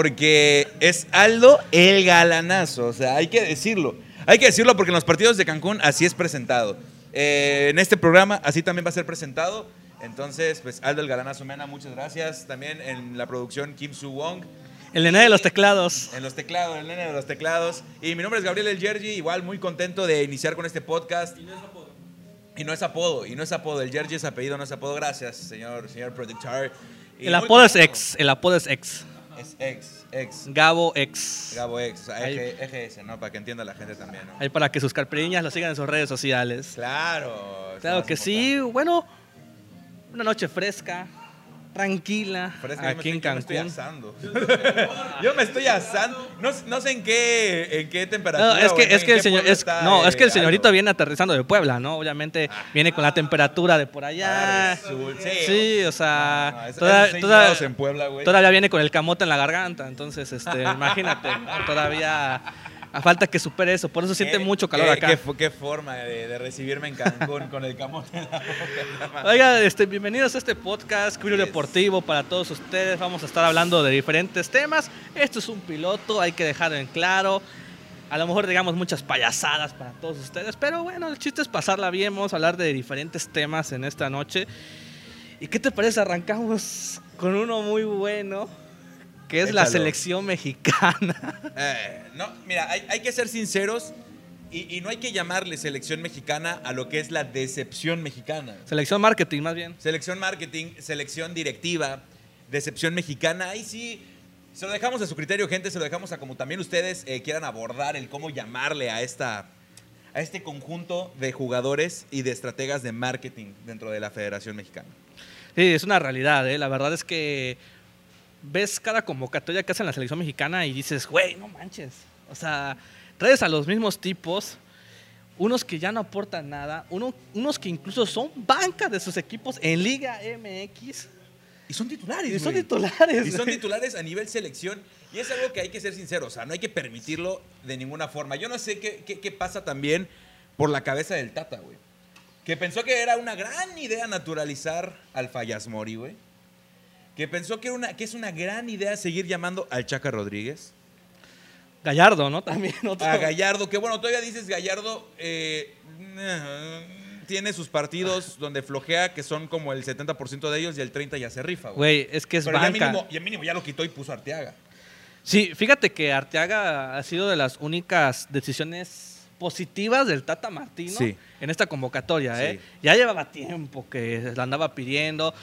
Porque es Aldo el galanazo, o sea, hay que decirlo. Hay que decirlo porque en los partidos de Cancún así es presentado. Eh, en este programa así también va a ser presentado. Entonces, pues Aldo el galanazo, Mena, muchas gracias. También en la producción Kim Su Wong. El nene de los teclados. En los teclados, el nene de los teclados. Y mi nombre es Gabriel El Yergi, igual muy contento de iniciar con este podcast. Y no es apodo. Y no es apodo, y no es apodo. El Yergi es apellido, no es apodo. Gracias, señor, señor productor. Y El apodo es ex. El apodo es ex. Es ex, ex. Gabo ex. Gabo ex, o sea, Ahí. eje, eje ese, ¿no? Para que entienda la gente también, ¿no? Ahí para que sus carperiñas lo sigan en sus redes sociales. Claro. Claro que sí. Bueno, una noche fresca, tranquila, me aquí en estoy- yo me estoy Cancún. asando. yo me estoy asando. No, no sé en qué, en qué temperatura. No, es que, es que el qué señor, pueblo es, está, no, es que el señorito viene aterrizando de Puebla, ¿no? Obviamente viene con la temperatura de por allá. Ah, resulta- sí. O sea, No, es- toda- esos seis toda- grados en Puebla, güey. todavía viene con el camote en la garganta, entonces, este, imagínate, todavía a falta que supere eso, por eso siente mucho calor acá. Qué, fo- qué forma de, de recibirme en Cancún con el camote en la boca. Oiga, este, bienvenidos a este podcast Curio Yes. Deportivo para todos ustedes. Vamos a estar hablando de diferentes temas. Esto es un piloto, hay que dejarlo en claro. A lo mejor digamos muchas payasadas para todos ustedes, pero bueno, el chiste es pasarla bien. Vamos a hablar de diferentes temas en esta noche. ¿Y qué te parece? Arrancamos con uno muy bueno, que es la selección mexicana. Eh, no, mira, hay, hay que ser sinceros y, y no hay que llamarle selección mexicana a lo que es la decepción mexicana. selección marketing, más bien. Selección marketing, selección directiva, decepción mexicana. Ahí sí, se lo dejamos a su criterio, gente, se lo dejamos a como también ustedes eh, quieran abordar el cómo llamarle a esta a este conjunto de jugadores y de estrategas de marketing dentro de la Federación Mexicana. Sí, es una realidad, ¿eh? La verdad es que ves cada convocatoria que hacen la selección mexicana y dices, güey, no manches. O sea, traes a los mismos tipos, unos que ya no aportan nada, uno- unos que incluso son banca de sus equipos en Liga MX Y son titulares. y son güey. titulares. Y son titulares a nivel selección. Y es algo que hay que ser sincero. O sea, no hay que permitirlo de ninguna forma. Yo no sé qué, qué- qué pasa también por la cabeza del Tata, güey. Que pensó que era una gran idea naturalizar al Fallasmori, güey. Que pensó que, era una, que es una gran idea seguir llamando al Chaca Rodríguez. Gallardo, ¿no? También otro. A Gallardo, que bueno, todavía dices Gallardo eh, tiene sus partidos donde flojea, que son como el 70% de ellos y el 30% ya se rifa, güey. Güey, es que es Pero ya banca. mínimo, ya mínimo ya lo quitó y puso Arteaga. Sí, fíjate que Arteaga ha sido de las únicas decisiones positivas del Tata Martino Sí. en esta convocatoria. ¿eh? Sí. Ya llevaba tiempo que la andaba pidiendo.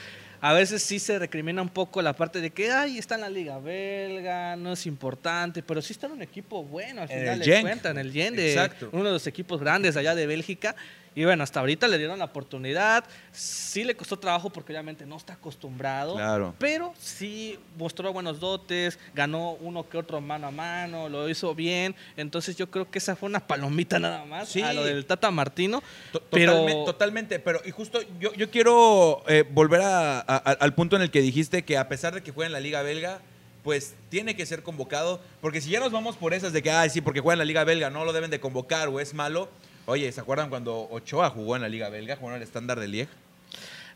A veces sí se recrimina un poco la parte de que, ay, está en la liga belga, no es importante, pero sí está en un equipo bueno al final cuentas, en el Gen de uno de los equipos grandes allá de Bélgica. Y bueno, hasta ahorita le dieron la oportunidad. Sí le costó trabajo porque obviamente no está acostumbrado. Claro. Pero sí mostró buenos dotes, ganó uno que otro mano a mano, lo hizo bien. Entonces yo creo que esa fue una palomita nada más Sí. a lo del Tata Martino. To- Pero- Totalmente, totalmente, pero y justo yo, yo quiero eh, volver a- a- al punto en el que dijiste que a pesar de que juega en la Liga Belga, pues tiene que ser convocado, porque si ya nos vamos por esas de que, ay, sí, porque juega en la Liga Belga, no lo deben de convocar o es malo. Oye, ¿se acuerdan cuando Ochoa jugó en la Liga Belga, jugó en el estándar de Liege?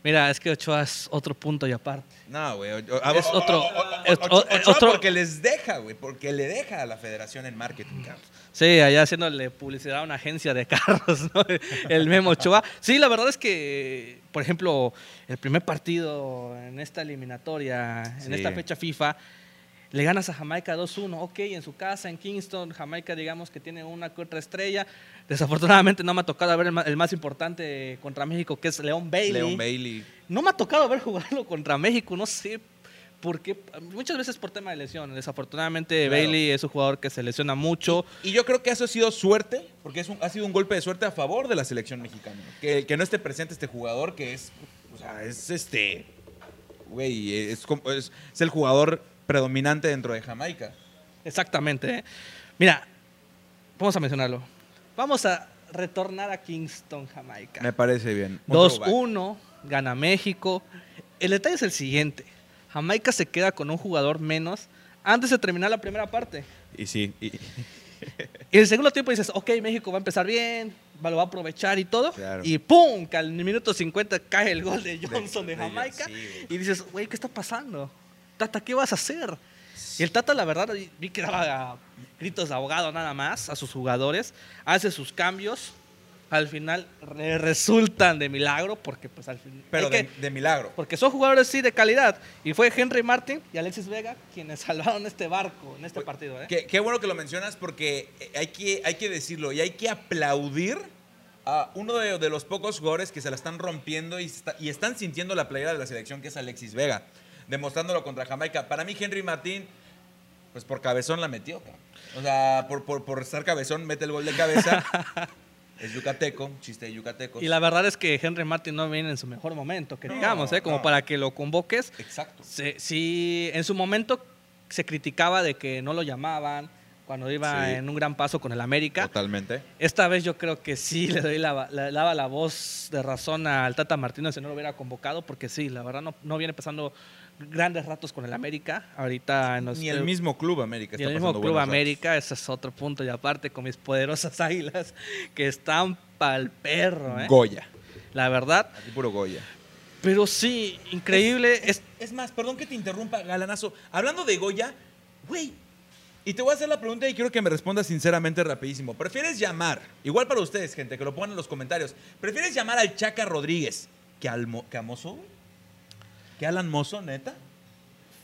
Mira, es que Ochoa es otro punto y aparte. No, güey. Es otro- otro- porque les deja, güey, porque le deja a la federación en marketing, cabrón. Sí, allá haciéndole publicidad a una agencia de carros, ¿no? El Memo Ochoa. Sí, la verdad es que, por ejemplo, el primer partido en esta eliminatoria, en Sí. esta fecha FIFA, le ganas a Jamaica 2-1. Ok, en su casa, en Kingston, Jamaica, digamos que tiene una que otra estrella. Desafortunadamente no me ha tocado ver el más importante contra México, que es León Bailey. Leon Bailey. No me ha tocado ver jugarlo contra México, no sé por qué. Muchas veces por tema de lesión. Desafortunadamente, Claro. Bailey es un jugador que se lesiona mucho. Y yo creo que eso ha sido suerte, porque es un- ha sido un golpe de suerte a favor de la selección mexicana. Que, que no esté presente este jugador, que es, o sea, es este, güey, es- es el jugador predominante dentro de Jamaica. Exactamente. ¿eh? Mira, vamos a mencionarlo. Vamos a retornar a Kingston, Jamaica. Me parece bien. Un throwback. 2-1, gana México. El detalle es el siguiente. Jamaica se queda con un jugador menos antes de terminar la primera parte. Y sí, y- Y en el segundo tiempo dices, ok, México va a empezar bien, va- lo va a aprovechar y todo. Claro. Y ¡pum! Que al minuto 50 cae el gol de Johnson de, de- Jamaica. sí, y dices, güey, ¿qué está pasando? Tata, ¿qué vas a hacer? Y el Tata, la verdad, vi que daba gritos de abogado nada más a sus jugadores, hace sus cambios, al final re- resultan de milagro, porque pues al final... Pero de, de milagro. Porque son jugadores sí de calidad. Y fue Henry Martin y Alexis Vega quienes salvaron este barco en este partido. ¿eh? Qué, qué bueno que lo mencionas porque eh, hay que, hay que decirlo y hay que aplaudir a uno de, de los pocos jugadores que se la están rompiendo y, está- y están sintiendo la playera de la selección, que es Alexis Vega, demostrándolo contra Jamaica. Para mí, Henry Martín, pues por cabezón la metió. cabrón. O sea, por, por, por estar cabezón, mete el gol de cabeza. es yucateco, chiste de yucatecos. Y la verdad es que Henry Martin no viene en su mejor momento, que No, digamos, ¿eh? como no. para que lo convoques. Exacto. Sí, en su momento se criticaba de que no lo llamaban cuando iba Sí. en un gran paso con el América. Totalmente. Esta vez yo creo que sí le doy la, daba la voz de razón al Tata Martínez si no lo hubiera convocado, porque sí, la verdad no, no viene pasando grandes ratos con el América. Ahorita en los- Ni el mismo Club América está el mismo pasando Club ratos. América, ese es otro punto. Y aparte con mis poderosas águilas que están pa'l perro, ¿eh? Goya. La verdad. Aquí puro Goya. Pero sí, increíble. Es, Es más, perdón que te interrumpa, galanazo. Hablando de Goya, güey, y te voy a hacer la pregunta y quiero que me respondas sinceramente rapidísimo. ¿Prefieres llamar, igual para ustedes, gente, que lo pongan en los comentarios, ¿prefieres llamar al Chaca Rodríguez que, al Mo- que a Mozo? güey? ¿Que Alan Mozo, neta?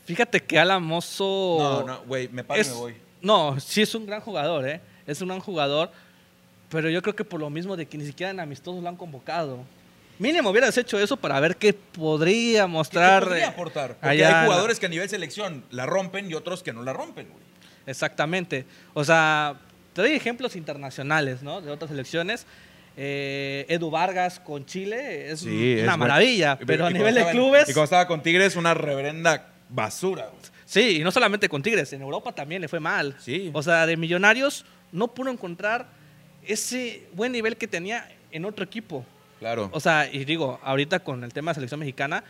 fíjate que Alan Mozo. No, no, güey, me paro y me voy. No, sí es un gran jugador, ¿eh? Es un gran jugador. Pero yo creo que por lo mismo de que ni siquiera en amistosos lo han convocado. Mínimo hubieras hecho eso para ver qué podría ¿Qué mostrar. te podría eh, aportar? Porque allá hay jugadores que a nivel selección la rompen y otros que no la rompen, güey. Exactamente. O sea, te doy ejemplos internacionales, ¿no? De otras selecciones. Eh, Edu Vargas con Chile es Sí, una es maravilla, pero a nivel de clubes, Y cuando estaba con Tigres, una reverenda basura, sí, y no solamente con Tigres, en Europa también le fue mal. Sí. O sea, de Millonarios no pudo encontrar ese buen nivel que tenía en otro equipo. Claro. O sea, y digo, ahorita con el tema de selección mexicana,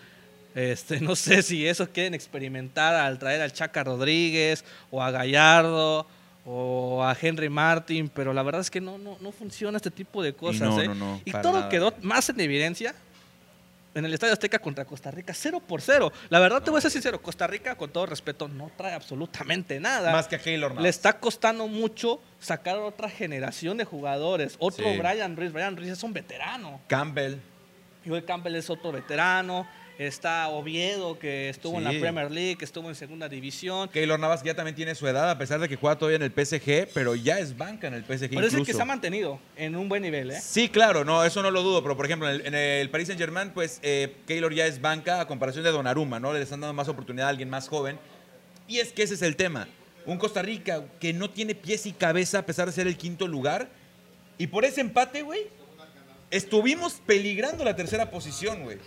este, no sé si eso quieren experimentar al traer al Chaca Rodríguez o a Gallardo o a Henry Martin, pero la verdad es que no, no, no funciona este tipo de cosas. no, ¿eh? no, no, y todo nada. quedó más en evidencia en el Estadio Azteca contra Costa Rica, 0 por 0. La verdad, te voy a ser sincero, Costa Rica, con todo respeto, no trae absolutamente nada. Más que a Keylor Navas. Le está costando mucho sacar otra generación de jugadores. Otro Sí. Brian Ruiz. Brian Ruiz es un veterano. Campbell. Joel Campbell es otro veterano. Está Oviedo, que estuvo en Sí. la Premier League, que estuvo en segunda división. Keylor Navas ya también tiene su edad, a pesar de que juega todavía en el PSG, pero ya es banca en el PSG que incluso. se ha mantenido en un buen nivel, ¿eh? Sí, claro, no, eso no lo dudo, pero por ejemplo, en el, en el Paris Saint Germain, pues eh, Keylor ya es banca a comparación de Donnarumma, ¿no? Le están dando más oportunidad a alguien más joven. Y es que ese es el tema. Un Costa Rica que no tiene pies y cabeza a pesar de ser el quinto lugar. Y por ese empate, güey, estuvimos peligrando la tercera posición, güey.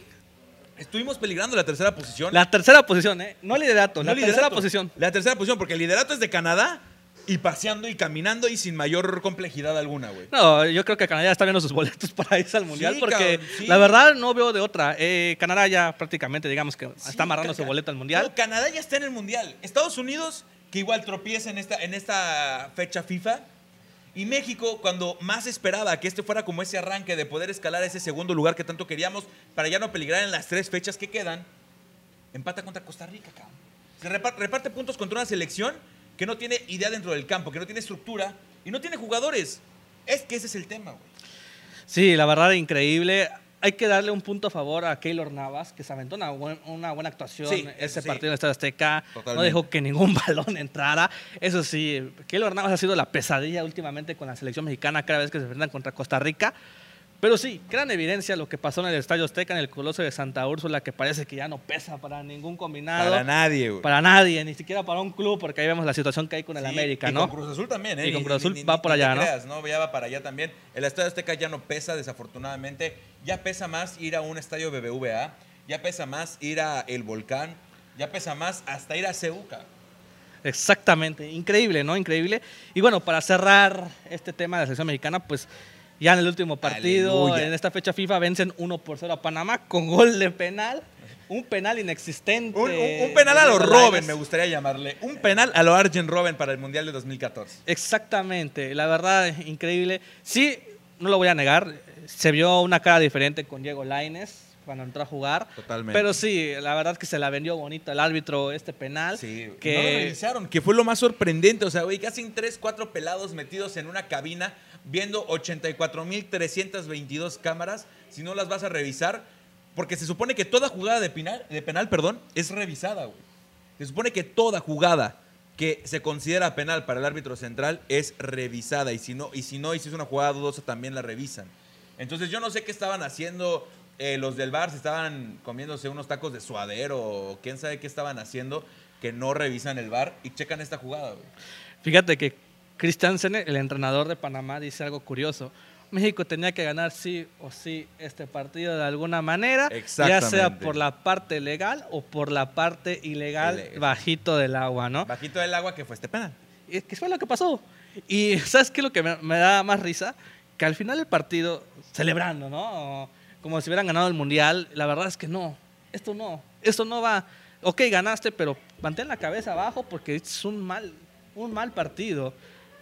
Estuvimos peligrando la tercera posición. La tercera posición, ¿eh? No liderato, No la liderato. tercera posición. La tercera posición, porque el liderato es de Canadá y paseando y caminando y sin mayor complejidad alguna, güey. No, yo creo que Canadá ya está viendo sus boletos para irse al Mundial Sí, porque cabrón, sí. la verdad no veo de otra. Eh, Canadá ya prácticamente, digamos que Sí, está amarrando su boleto al Mundial. No, Canadá ya está en el Mundial. Estados Unidos, que igual tropieza en esta, en esta fecha FIFA. Y México, cuando más esperaba que este fuera como ese arranque de poder escalar ese segundo lugar que tanto queríamos para ya no peligrar en las tres fechas que quedan, empata contra Costa Rica, cabrón. Se reparte, puntos contra una selección que no tiene idea dentro del campo, que no tiene estructura y no tiene jugadores. Es que ese es el tema, güey. Sí, la verdad, increíble. Hay que darle un punto a favor a Keylor Navas, que se aventó una, buen- una buena actuación Sí, ese sí. partido en el Estadio Azteca. No dejó que ningún balón entrara. Eso sí, Keylor Navas ha sido la pesadilla últimamente con la selección mexicana cada vez que se enfrentan contra Costa Rica. Pero sí, gran evidencia lo que pasó en el Estadio Azteca, en el Coloso de Santa Úrsula, que parece que ya no pesa para ningún combinado. Para nadie, güey. Para nadie, ni siquiera para un club, porque ahí vemos la situación que hay con el Sí, América, y ¿no? con Cruz Azul también, ¿eh? Y con Cruz Azul ni- va ni- por allá, ¿no? creas, ¿no? Ya va para allá también. El Estadio Azteca ya no pesa, desafortunadamente. Ya pesa más ir a un estadio BBVA. Ya pesa más ir a El Volcán. Ya pesa más hasta ir a Ceuca. Exactamente, increíble, ¿no? Increíble. Y bueno, para cerrar este tema de la selección mexicana, pues ya en el último partido, Aleluya. en esta fecha FIFA, vencen 1 por 0 a Panamá con gol de penal. Un penal inexistente. Un, un- un penal a lo Robben, me gustaría llamarle. Un penal a lo Arjen Robben para el Mundial de 2014. Exactamente, la verdad, increíble. Sí, no lo voy a negar, se vio una cara diferente con Diego Laines. cuando entró a jugar. Totalmente. Pero sí, la verdad que se la vendió bonito el árbitro este penal. Sí, que... que no lo revisaron, que fue lo más sorprendente. O sea, güey, casi tres, cuatro pelados metidos en una cabina viendo 84.322 cámaras. Si no las vas a revisar, porque se supone que toda jugada de penal, de penal perdón, es revisada, güey. Se supone que toda jugada que se considera penal para el árbitro central es revisada. Y si no, y si no, y si es una jugada dudosa, también la revisan. Entonces yo no sé qué estaban haciendo eh, los del bar, si estaban comiéndose unos tacos de suadero o quién sabe qué estaban haciendo, que no revisan el bar y checan esta jugada, güey. Fíjate que Christiansen, el entrenador de Panamá, dice algo curioso. México tenía que ganar sí o sí este partido de alguna manera, ya sea por la parte legal o por la parte ilegal bajito del agua, ¿no? Bajito del agua que fue este penal. Y ¿Qué fue lo que pasó? Y ¿sabes qué es lo que me, me da más risa? Que al final del partido, celebrando, ¿no? Como si hubieran ganado el Mundial, la verdad es que no, esto no, esto no va. Ok, ganaste, pero mantén la cabeza abajo porque es un mal, un mal partido.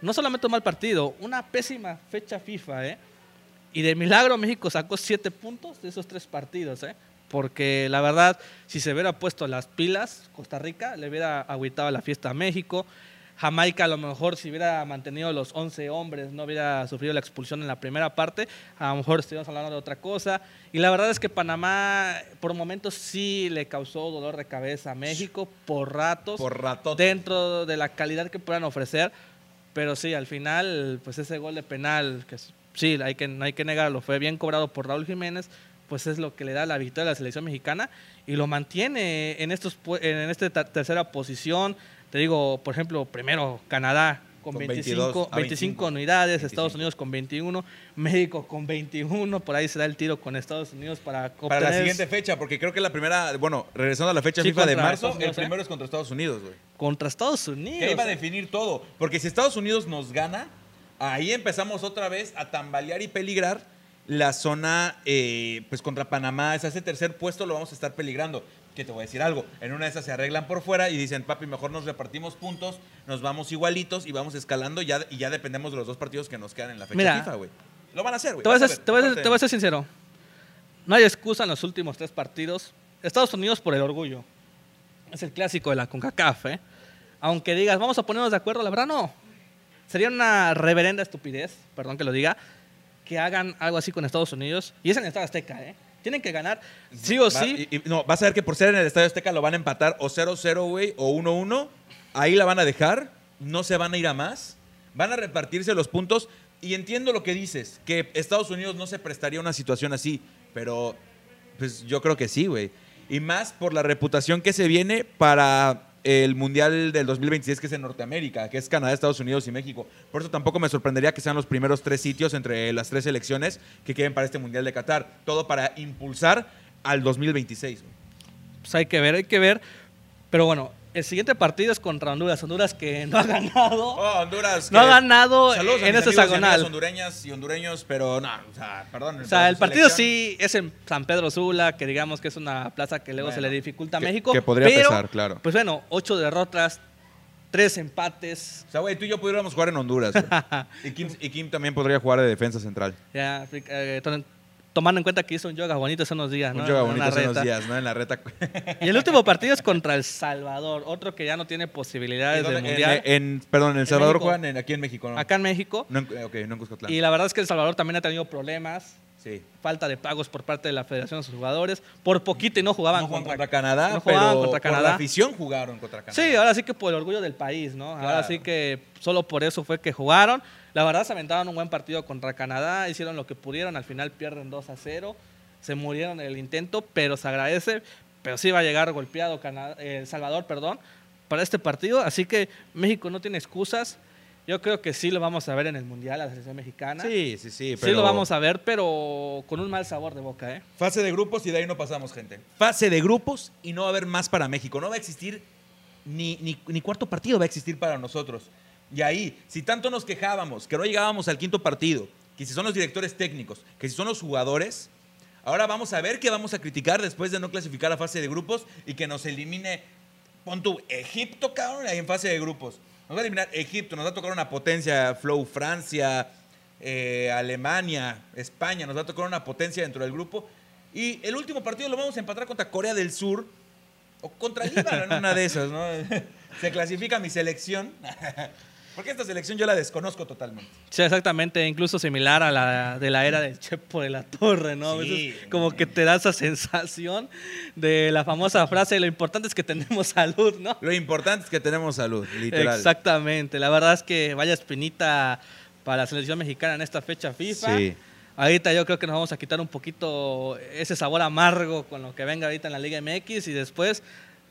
No solamente un mal partido, una pésima fecha FIFA, ¿eh? Y de milagro México sacó siete puntos de esos tres partidos, ¿eh? Porque la verdad, si se hubiera puesto las pilas, Costa Rica le hubiera agüitado la fiesta a México. Jamaica a lo mejor si hubiera mantenido los 11 hombres, no hubiera sufrido la expulsión en la primera parte, a lo mejor estaríamos hablando de otra cosa. Y la verdad es que Panamá por momentos sí le causó dolor de cabeza a México, por ratos, Por rato. dentro de la calidad que puedan ofrecer. Pero sí, al final, pues ese gol de penal, que sí, hay que, no hay que negarlo, fue bien cobrado por Raúl Jiménez, pues es lo que le da la victoria a la selección mexicana y lo mantiene en estos en esta ta- tercera posición. Te digo, por ejemplo, primero Canadá con, Con 25, 22, a 25 25. unidades, 25. Estados Unidos con 21, México con 21, por ahí se da el tiro con Estados Unidos para Para la obtener- siguiente fecha, porque creo que la primera, bueno, regresando a la fecha Sí, FIFA de marzo, el ¿eh? primero es contra Estados Unidos, güey. Contra Estados Unidos. Que iba a ¿eh? definir todo. Porque si Estados Unidos nos gana, ahí empezamos otra vez a tambalear y peligrar la zona eh, pues contra Panamá. Es ese tercer puesto lo vamos a estar peligrando. Que te voy a decir algo. En una de esas se arreglan por fuera y dicen, papi, mejor nos repartimos puntos, nos vamos igualitos y vamos escalando ya, y ya dependemos de los dos partidos que nos quedan en la fecha Mira, FIFA, güey. Lo van a hacer, güey. Te te voy a ser sincero. No hay excusa en los últimos tres partidos. Estados Unidos por el orgullo. Es el clásico de la CONCACAF, ¿eh? Aunque digas, vamos a ponernos de acuerdo, la verdad no. Sería una reverenda estupidez, perdón que lo diga, que hagan algo así con Estados Unidos. Y es en el Estado Azteca, ¿eh? Tienen que ganar sí o Va- sí. y- y- no, vas a ver que por ser en el Estadio Azteca lo van a empatar o 0-0, güey, o 1-1. Ahí la van a dejar. No se van a ir a más. Van a repartirse los puntos. Y entiendo lo que dices, que Estados Unidos no se prestaría a una situación así. Pero, pues yo creo que sí, güey. Y más por la reputación que se viene para el Mundial del 2026, que es en Norteamérica, que es Canadá, Estados Unidos y México. Por eso tampoco me sorprendería que sean los primeros tres sitios entre las tres selecciones que queden para este Mundial de Qatar. Todo para impulsar al 2026. güey. Pues hay que ver, hay que ver. Pero bueno, el siguiente partido es contra Honduras. Honduras que no ha ganado. Oh, Honduras. No ha ganado Saludos en amigas hexagonal. hondureñas y hondureños, pero no, o sea, perdón. O sea, el partido sí es en San Pedro Sula, que digamos que es una plaza que luego se le dificulta a que- México. que podría pero, pesar, claro. Pues bueno, ocho derrotas, tres empates. O sea, güey, tú y yo pudiéramos jugar en Honduras. y, Kim, y Kim también podría jugar de defensa central. Ya, eh, tomando en cuenta que hizo un yoga bonito hace unos días, Un ¿no? yoga En bonito hace unos días, ¿no? En la reta. Y el último partido es contra El Salvador, otro que ya no tiene posibilidades ¿En de mundial. En, en- perdón, en El Salvador México. juegan en- aquí en México, ¿no? Acá en México. No ok, no en Cuscatlán. Y la verdad es que El Salvador también ha tenido problemas. Sí. Falta de pagos por parte de la Federación de sus jugadores. Por poquito y no jugaban No jugaban contra, contra Canadá, no jugaban pero contra por Canadá. la afición jugaron contra Canadá. Sí, ahora sí que por el orgullo del país, ¿no? Ahora Claro. sí que solo por eso fue que jugaron. La verdad se aventaron un buen partido contra Canadá, hicieron lo que pudieron, al final pierden 2 a 0, se murieron en el intento, pero se agradece, pero sí va a llegar golpeado Cana- eh, El Salvador, perdón, para este partido, así que México no tiene excusas. Yo creo que sí lo vamos a ver en el Mundial, a la selección mexicana. Sí, sí, sí. Sí lo vamos a ver, pero con un mal sabor de boca, ¿eh? Fase de grupos y de ahí no pasamos, gente. Fase de grupos y no va a haber más para México. No va a existir ni, ni, ni cuarto partido va a existir para nosotros. Y ahí, si tanto nos quejábamos que no llegábamos al quinto partido, que si son los directores técnicos, que si son los jugadores, ahora vamos a ver qué vamos a criticar después de no clasificar a fase de grupos y que nos elimine, pon tu Egipto, cabrón, ahí en fase de grupos. Nos va a eliminar Egipto, nos va a tocar una potencia, Flow Francia, eh, Alemania, España, nos va a tocar una potencia dentro del grupo Y el último partido lo vamos a empatar contra Corea del Sur o contra Líbano en una de esas, ¿no? Se clasifica mi selección. Porque esta selección yo la desconozco totalmente. Sí, exactamente, incluso similar a la de la era del Chepo de la Torre, ¿no? A Sí. veces como que te da esa sensación de la famosa frase, lo importante es que tenemos salud, ¿no? Lo importante es que tenemos salud, literal. Exactamente, la verdad es que vaya espinita para la selección mexicana en esta fecha FIFA. Sí. Ahorita yo creo que nos vamos a quitar un poquito ese sabor amargo con lo que venga ahorita en la Liga MX y después,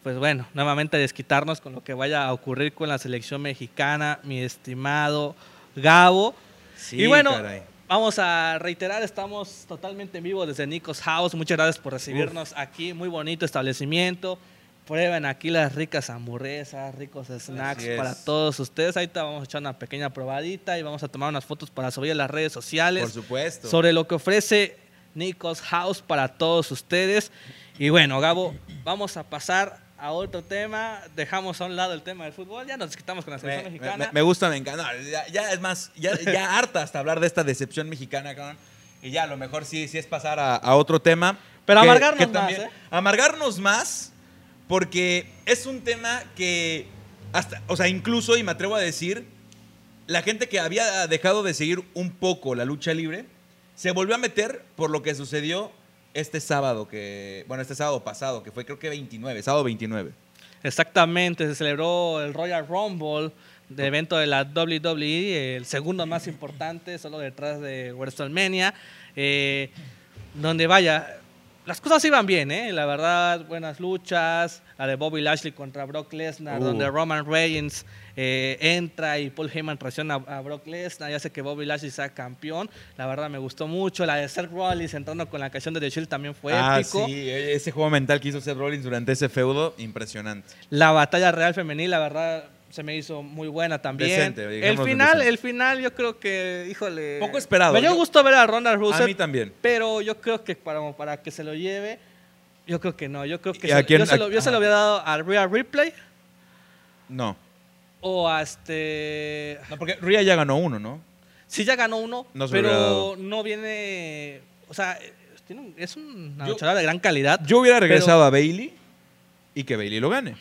pues bueno, nuevamente desquitarnos con lo que vaya a ocurrir con la selección mexicana, mi estimado Gabo. Sí, y bueno, caray. vamos a reiterar, estamos totalmente en vivo desde Nico's House. Muchas gracias por recibirnos aquí, muy bonito establecimiento. Prueben aquí las ricas hamburguesas, ricos snacks para todos ustedes. Ahorita vamos a echar una pequeña probadita y vamos a tomar unas fotos para subir a las redes sociales Por supuesto. sobre lo que ofrece Nico's House para todos ustedes. Y bueno, Gabo, vamos a pasar a otro tema. Dejamos a un lado el tema del fútbol. Ya nos quitamos con la selección me, mexicana. me- me gusta, me encanta. No, ya, ya es más, ya, ya harta hasta hablar de esta decepción mexicana, cabrón. Y ya, a lo mejor sí, sí es pasar a, a otro tema. Pero amargarnos más, ¿eh? Amargarnos más, porque es un tema que hasta, o sea, incluso, y me atrevo a decir, la gente que había dejado de seguir un poco la lucha libre, se volvió a meter por lo que sucedió este sábado, que, bueno, este sábado pasado, que fue creo que 29, sábado 29. Exactamente, se celebró el Royal Rumble de evento de la WWE, el segundo más importante, solo detrás de WrestleMania, eh, donde vaya, las cosas iban bien, ¿eh? la verdad, buenas luchas, la de Bobby Lashley contra Brock Lesnar, Uh. donde Roman Reigns eh, entra y Paul Heyman traiciona a, a Brock Lesnar, ya sé que Bobby Lashley sea campeón, la verdad me gustó mucho, la de Seth Rollins entrando con la canción de The Shield también fue ah, épico. sí, ese juego mental que hizo Seth Rollins durante ese feudo, impresionante. La batalla real femenil, la verdad, se me hizo muy buena también. Decente, el final, el final, yo creo que, híjole. Poco esperado. Me dio gusto ver a Ronda A Rousey, mí también. pero yo creo que para, para que se lo lleve, yo creo que no. Yo creo que ¿Y a se- quién- yo, se a- lo, yo se lo había dado a Rhea Ripley No. O a este. No, porque Rhea ya ganó uno, ¿no? Sí, ya ganó uno, No se lo hubiera pero dado. no viene. O sea, tiene un- es una Yo- luchadora de gran calidad. Yo hubiera regresado a Bailey y que Bailey lo gane.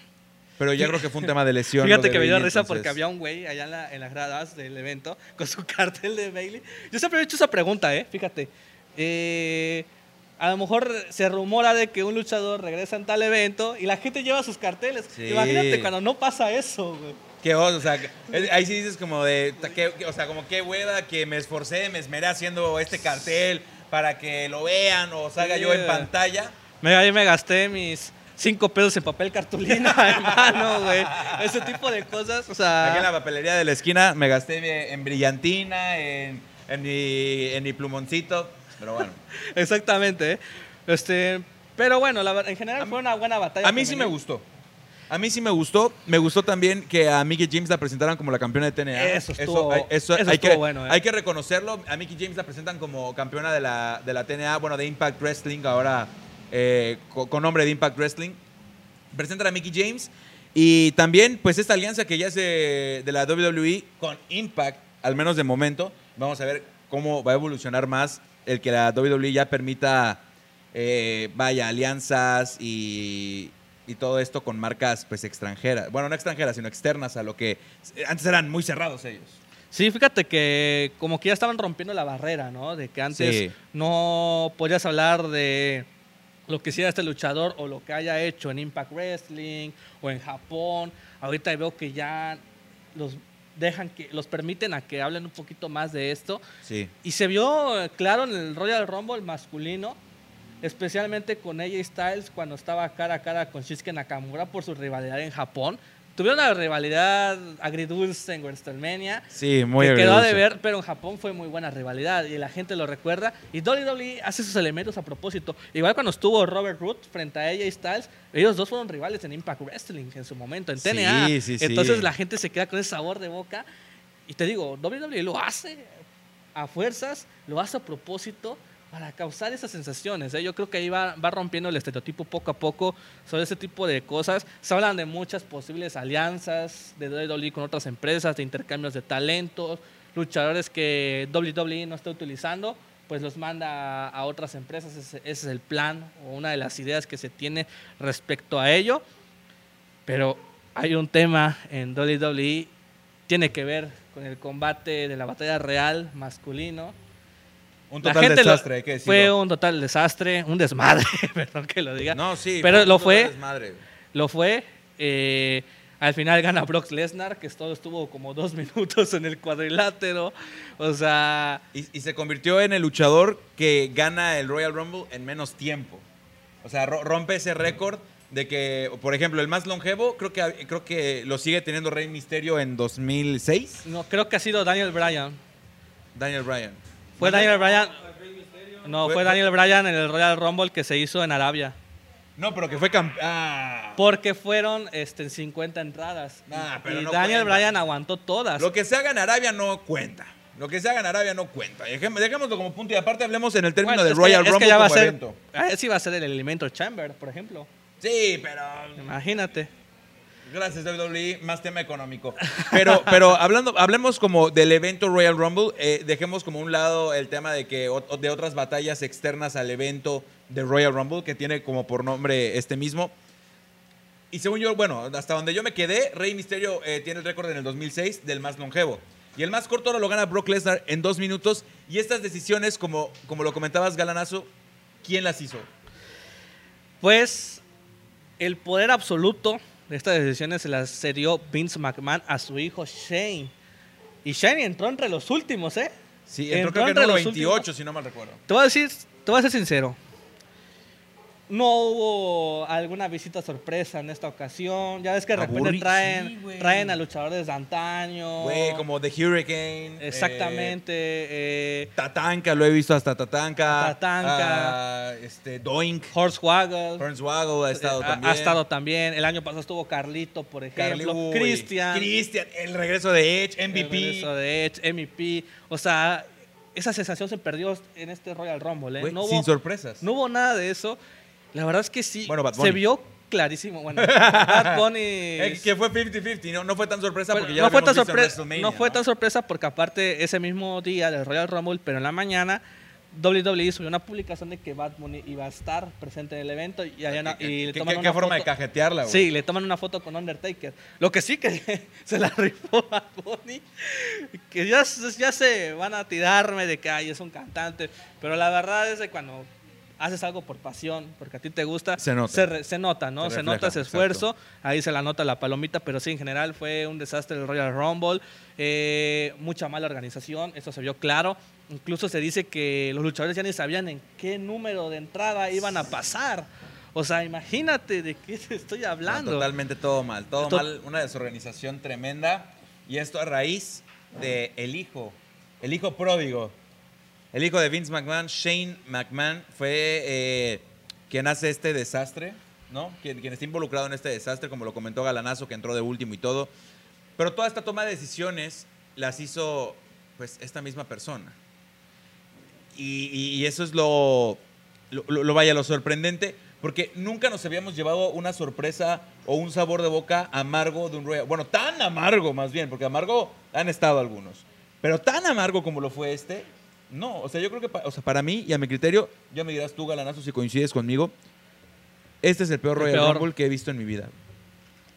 Pero ya creo que fue un tema de lesión. Fíjate que me dio risa porque había un güey allá en, la- en las gradas del evento con su cartel de Bailey. Yo siempre he hecho esa pregunta, ¿eh? Fíjate. Eh, a lo mejor se rumora de que un luchador regresa en tal evento y la gente lleva sus carteles. Sí. Imagínate cuando no pasa eso, güey. Qué oso, o sea, que- ahí sí dices como de, qué- o sea, como qué hueva que me esforcé, me esmeré haciendo este cartel para que lo vean o salga yo en pantalla. Me, ahí me gasté mis cinco pesos en papel cartulina, hermano, güey. Ese tipo de cosas, o sea... Aquí en la papelería de la esquina me gasté en brillantina, en, en mi, en mi plumoncito, pero bueno. Exactamente, ¿eh? Este, pero bueno, la en general fue una buena batalla. A mí sí me gustó. A mí sí me gustó. Me gustó también que a Mickey James la presentaran como la campeona de TNA. Eso estuvo- hay- eso eso hay, estuvo que, bueno, ¿eh? hay que reconocerlo. A Mickey James la presentan como campeona de la, de la TNA, bueno, de Impact Wrestling, ahora eh, co- con, nombre de Impact Wrestling. Presentan a Mickey James. Y también, pues, esta alianza que ya es de, de la WWE con Impact, al menos de momento. Vamos a ver cómo va a evolucionar más el que la WWE ya permita, eh, vaya, alianzas y, y todo esto con marcas, pues, extranjeras. Bueno, no extranjeras, sino externas a lo que antes eran muy cerrados ellos. Sí, fíjate que como que ya estaban rompiendo la barrera, ¿no? De que antes Sí. no podías hablar de lo que hiciera este luchador o lo que haya hecho en Impact Wrestling o en Japón. Ahorita veo que ya los dejan que los permiten a que hablen un poquito más de esto Sí. y se vio eh, claro en el Royal Rumble masculino, especialmente con AJ Styles cuando estaba cara a cara con Shinsuke Nakamura por su rivalidad en Japón. Tuvieron una rivalidad agridulce en WrestleMania. Sí, muy que quedó de agridulce. ver, pero en Japón fue muy buena rivalidad y la gente lo recuerda. Y WWE hace esos elementos a propósito. Igual cuando estuvo Robert Root frente a AJ Styles, ellos dos fueron rivales en Impact Wrestling en su momento, en Sí, TNA. sí, sí. Entonces la gente se queda con ese sabor de boca. Y te digo, WWE lo hace a fuerzas, lo hace a propósito para causar esas sensaciones. ¿eh? Yo creo que ahí va, rompiendo el estereotipo poco a poco sobre ese tipo de cosas. Se hablan de muchas posibles alianzas de WWE con otras empresas, de intercambios de talentos, luchadores que WWE no está utilizando. pues los manda a, a otras empresas. Ese, ese es el plan o una de las ideas que se tiene respecto a ello. Pero hay un tema en WWE, tiene que ver con el combate de la batalla real masculino. Un La total lo- desastre, hay que decirlo. Fue un total desastre, un desmadre, perdón que lo diga. No, sí. Pero lo fue. Lo fue. eh, al final gana Brock Lesnar, que todo estuvo como dos minutos en el cuadrilátero. O sea, Y, y se convirtió en el luchador que gana el Royal Rumble en menos tiempo. O sea, ro- rompe ese récord de que, por ejemplo, el más longevo, creo que, creo que lo sigue teniendo Rey Misterio en 2006. no, creo que ha sido Daniel Bryan. Daniel Bryan. Fue Daniel Bryan. No, Fue- Daniel Bryan en el Royal Rumble que se hizo en Arabia. No, pero que fue campeón. Ah. Porque fueron este, 50 entradas. Pero y no Daniel cuenta. Bryan aguantó todas. Lo que se haga en Arabia no cuenta. Lo que se haga en Arabia no cuenta. Dejémoslo, como punto y aparte hablemos en el término Bueno, del que- Royal es que Rumble ya va a ser, evento. ah, Ese iba a ser el Elemento Chamber, por ejemplo. Sí, pero Imagínate. Gracias, WWE. Más tema económico. Pero, pero hablando, hablemos como del evento Royal Rumble. eh, dejemos como un lado el tema de que de otras batallas externas al evento de Royal Rumble, que tiene como por nombre este mismo. Y según yo, bueno, hasta donde yo me quedé, Rey Misterio eh, tiene el récord en el 2006 del más longevo. Y el más corto ahora lo gana Brock Lesnar en dos minutos. Y estas decisiones, como, como lo comentabas, Galanazo, ¿quién las hizo? Pues el poder absoluto estas decisiones se las cedió Vince McMahon a su hijo Shane. Y Shane entró entre los últimos, ¿eh? Sí, entró Entró creo que entre en los 28, últimos. si no mal recuerdo. Te voy a decir, te voy a ser sincero. No hubo alguna visita sorpresa en esta ocasión. Ya ves que de repente Aburri- traen, sí, traen a luchadores de antaño. Güey, como The Hurricane. eh, Exactamente. eh, Tatanka, lo he visto hasta Tatanka. Tatanka. ah, este, Doink. Hornswoggle. Hornswoggle ha estado Eh, también. Ha estado también. El año pasado estuvo Carlito, por ejemplo. Christian. Christian, el regreso de Edge, el MVP. regreso de Edge, MVP. O sea, esa sensación se perdió en este Royal Rumble. ¿eh? No, hubo, sin sorpresas. no hubo nada de eso. La verdad es que sí. Bueno, Bad se Bunny. vio clarísimo. Bueno, Bad Bunny. Eh, que fue 50-50, ¿no? No fue tan sorpresa Bueno, porque ya no, lo fue tan sorpresa, WrestleMania, no fue tan sorpresa porque aparte ese mismo día del Royal Rumble, pero en la mañana, WWE subió una publicación de que Bad Bunny iba a estar presente en el evento y, una- ¿Qué, y le qué- toman qué- una qué forma de foto- cajetearla, güey? Sí, le toman una foto con Undertaker. Lo que sí que se la rifó Bad Bunny, que ya, se- ya se van a tirarme de que ay, es un cantante, pero la verdad es que cuando haces algo por pasión, porque a ti te gusta, Se nota. se, re- se nota, ¿no? Se Se, nota ese esfuerzo, ahí se la nota la palomita, pero sí, en general fue un desastre el Royal Rumble, eh, mucha mala organización, eso se vio claro. Incluso se dice que los luchadores ya ni sabían en qué número de entrada iban a pasar. O sea, imagínate de qué te estoy No, hablando. totalmente todo mal, todo To- mal, una desorganización tremenda. Y esto a raíz de el hijo, el hijo pródigo, el hijo de Vince McMahon, Shane McMahon, fue eh, quien hace este desastre, ¿no? Quien, está involucrado en este desastre, como lo comentó Galanazo, que entró de último y todo. Pero toda esta toma de decisiones las hizo, pues, esta misma persona. Y, eso es lo- lo vaya, lo sorprendente, porque nunca nos habíamos llevado una sorpresa o un sabor de boca amargo de un Royal. Bueno, tan amargo más bien, porque amargo han estado algunos, pero tan amargo como lo fue este, no. O sea, yo creo que pa- o sea, para mí y a mi criterio, ya me dirás tú, Galanazo, si coincides conmigo, este es el peor El Royal peor. Rumble que he visto en mi vida.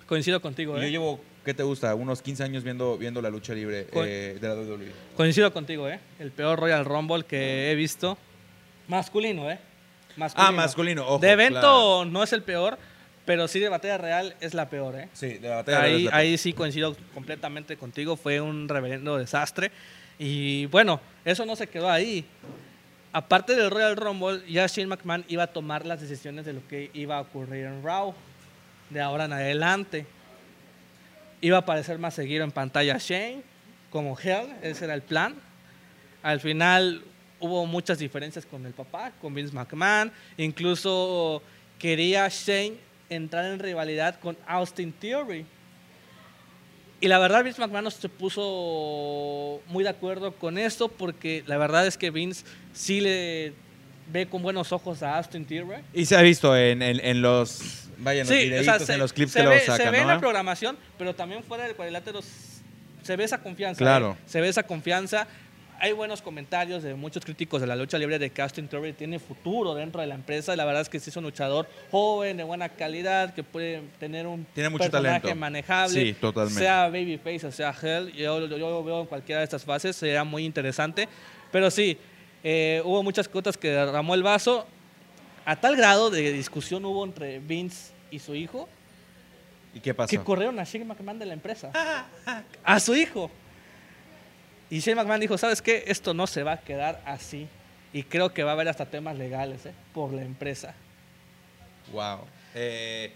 Coincido contigo, Y yo ¿eh? llevo, ¿qué te gusta? Unos 15 años viendo, viendo la lucha libre Co- eh, de la WWE. Coincido contigo, ¿eh? El peor Royal Rumble que he visto. Masculino, ¿eh? Ah, masculino, ojo. de evento claro. no es el peor, pero sí de batalla real es la peor, ¿eh? Sí, de la batalla Ahí, la- ahí sí coincido completamente contigo, fue un reverendo desastre. Y bueno, eso no se quedó ahí. Aparte del Royal Rumble, ya Shane McMahon iba a tomar las decisiones de lo que iba a ocurrir en Raw, de ahora en adelante. Iba a aparecer más seguido en pantalla Shane, como Hell, ese era el plan. Al final hubo muchas diferencias con el papá, con Vince McMahon. Incluso quería Shane entrar en rivalidad con Austin Theory. Y la verdad Vince McMahon no se puso muy de acuerdo con esto porque la verdad es que Vince sí le ve con buenos ojos a Austin Theory. Y se ha visto en, en- en los, vaya, en los Sí, o videitos, sea, se, en los clips que ve, lo sacan, se ve en ¿no? la programación, pero también fuera del cuadrilátero se ve esa confianza. Claro. ¿eh? Se ve esa confianza. Hay buenos comentarios de muchos críticos de la lucha libre de Casting Theory. Tiene futuro dentro de la empresa. La verdad es que sí es un luchador joven, de buena calidad, que puede tener un Tiene mucho personaje talento. manejable. Sí, totalmente. Sea Babyface o sea Hell. Yo, yo lo veo en cualquiera de estas fases. Sería muy interesante. Pero sí, eh, hubo muchas cosas que derramó el vaso. A tal grado de discusión hubo entre Vince y su hijo ¿Y qué pasó? que corrieron a Shane McMahon de la empresa. a su hijo. Y Shane McMahon dijo, ¿sabes qué? Esto no se va a quedar así. Y creo que va a haber hasta temas legales ¿eh? por la empresa. Wow. Eh,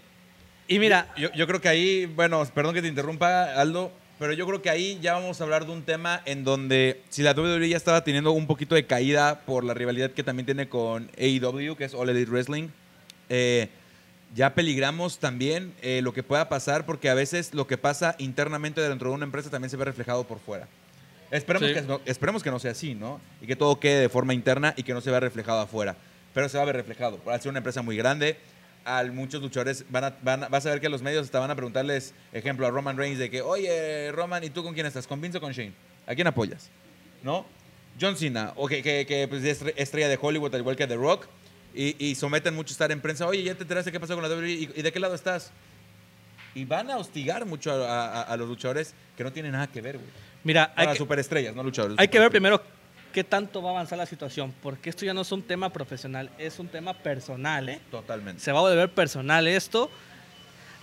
Y mira, yo, yo creo que ahí, bueno, perdón que te interrumpa, Aldo, pero yo creo que ahí ya vamos a hablar de un tema en donde si la WWE ya estaba teniendo un poquito de caída por la rivalidad que también tiene con AEW, que es All Elite Wrestling, eh, ya peligramos también eh, lo que pueda pasar porque a veces lo que pasa internamente dentro de una empresa también se ve reflejado por fuera. Esperemos, Sí. que, no, esperemos que no sea así, ¿no? Y que todo quede de forma interna y que no se vea reflejado afuera. Pero se va a ver reflejado. Al ser una empresa muy grande, a muchos luchadores van a, van a- vas a ver que los medios van a preguntarles, ejemplo, a Roman Reigns de que, oye, Roman, ¿y tú con quién estás? ¿Con Vince o con Shane? ¿A quién apoyas? ¿No? John Cena, o que, que, que, pues, es estrella de Hollywood, al igual que The Rock, y, y someten mucho estar en prensa, oye, ¿ya te enteraste qué pasó con la WWE? ¿Y, y de qué lado estás? Y van a hostigar mucho a, a- a los luchadores que no tienen nada que ver, güey. Mira, hay Para que, superestrellas, no luchadores. hay que ver primero qué tanto va a avanzar la situación. Porque esto ya no es un tema profesional, es un tema personal. ¿eh? Totalmente. Se va a volver personal esto.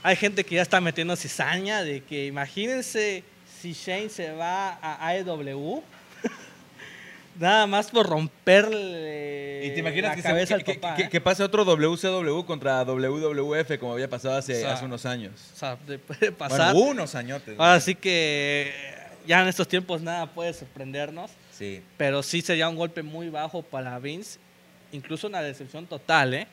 Hay gente que ya está metiendo cizaña de que imagínense si Shane se va a AEW. Nada más por romperle ¿Y te imaginas la que, cabeza se, al que, papá. que- ¿eh? que pase otro WCW contra WWF como había pasado hace, O sea, hace unos años? O sea, pasar. Bueno, unos añotes. Ahora sí que ya en estos tiempos nada puede sorprendernos. Sí. Pero sí sería un golpe muy bajo para Vince. Incluso una decepción total, ¿eh?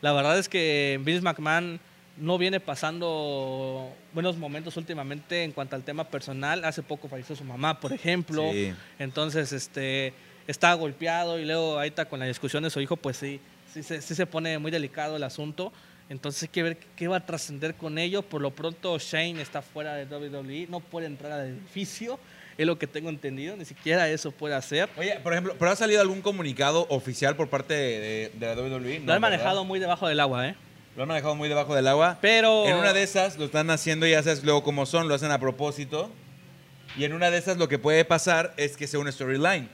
La verdad es que Vince McMahon no viene pasando buenos momentos últimamente en cuanto al tema personal. Hace poco falleció su mamá, por ejemplo. Sí. Entonces, este, está golpeado y luego ahí está con la discusión de su hijo, pues sí, sí, se- sí se pone muy delicado el asunto. Entonces hay que ver qué va a trascender con ello. Por lo pronto Shane está fuera de WWE, no puede entrar al edificio, es lo que tengo entendido, ni siquiera eso puede hacer. Oye, por ejemplo, ¿pero ha salido algún comunicado oficial por parte de, de la WWE? Lo han ¿verdad? manejado muy debajo del agua, ¿eh? Lo han manejado muy debajo del agua. Pero... En una de esas lo están haciendo, ya sabes luego cómo son, lo hacen a propósito. Y en una de esas lo que puede pasar es que sea una storyline.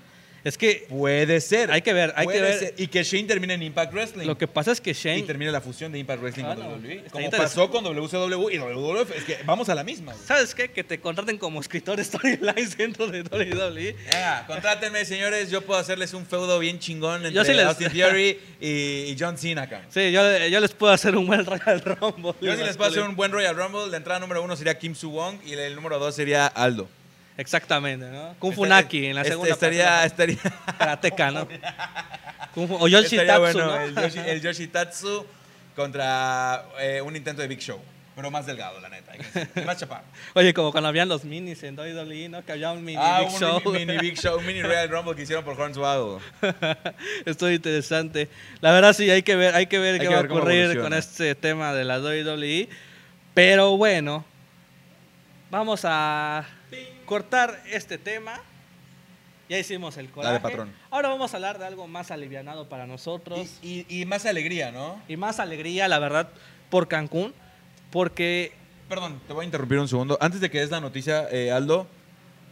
Es que Puede ser. Hay que ver, hay que ver. ser. Y que Shane termine en Impact Wrestling. lo que pasa es que y Shane... termine la fusión de Impact Wrestling Ah, con no, WWE. Como pasó con WCW y WWF. Es que vamos a la misma. güey. ¿Sabes qué? Que te contraten como escritor de storylines dentro de WWE. Contrátenme, señores. Yo puedo hacerles un feudo bien chingón entre Yo sí les- Austin Theory y, y John Cena acá. Sí, yo, yo les puedo hacer un buen Royal Rumble. Yo sí les puedo hacer un buen Royal Rumble. La entrada número uno sería Kim Su Wong y el número dos sería Aldo. Exactamente, ¿no? Kung Funaki en la Este- segunda estaría, parte estaría, Karateka, ¿no? Kung Fu- o Yoshi estaría Tatsu, bueno ¿no? el, Yoshi, el Yoshitatsu contra eh, un intento de Big Show. Pero más delgado, la neta. más chaparro. Oye, como cuando habían los minis en WWE, ¿no? Que había un mini ah, Big un Show. Mini, mini Big Show, un mini Royal Rumble que hicieron por Hornswoggle. Esto es interesante. La verdad sí, hay que ver, hay que ver Hay qué que va a ver ocurrir con este tema de la WWE. Pero bueno, vamos a cortar este tema. Ya hicimos el coraje. patrón. Ahora vamos a hablar de algo más alivianado para nosotros. Y, y- y más alegría, ¿no? y más alegría, la verdad, por Cancún. Porque Perdón, te voy a interrumpir un segundo. Antes de que des la noticia, eh, Aldo,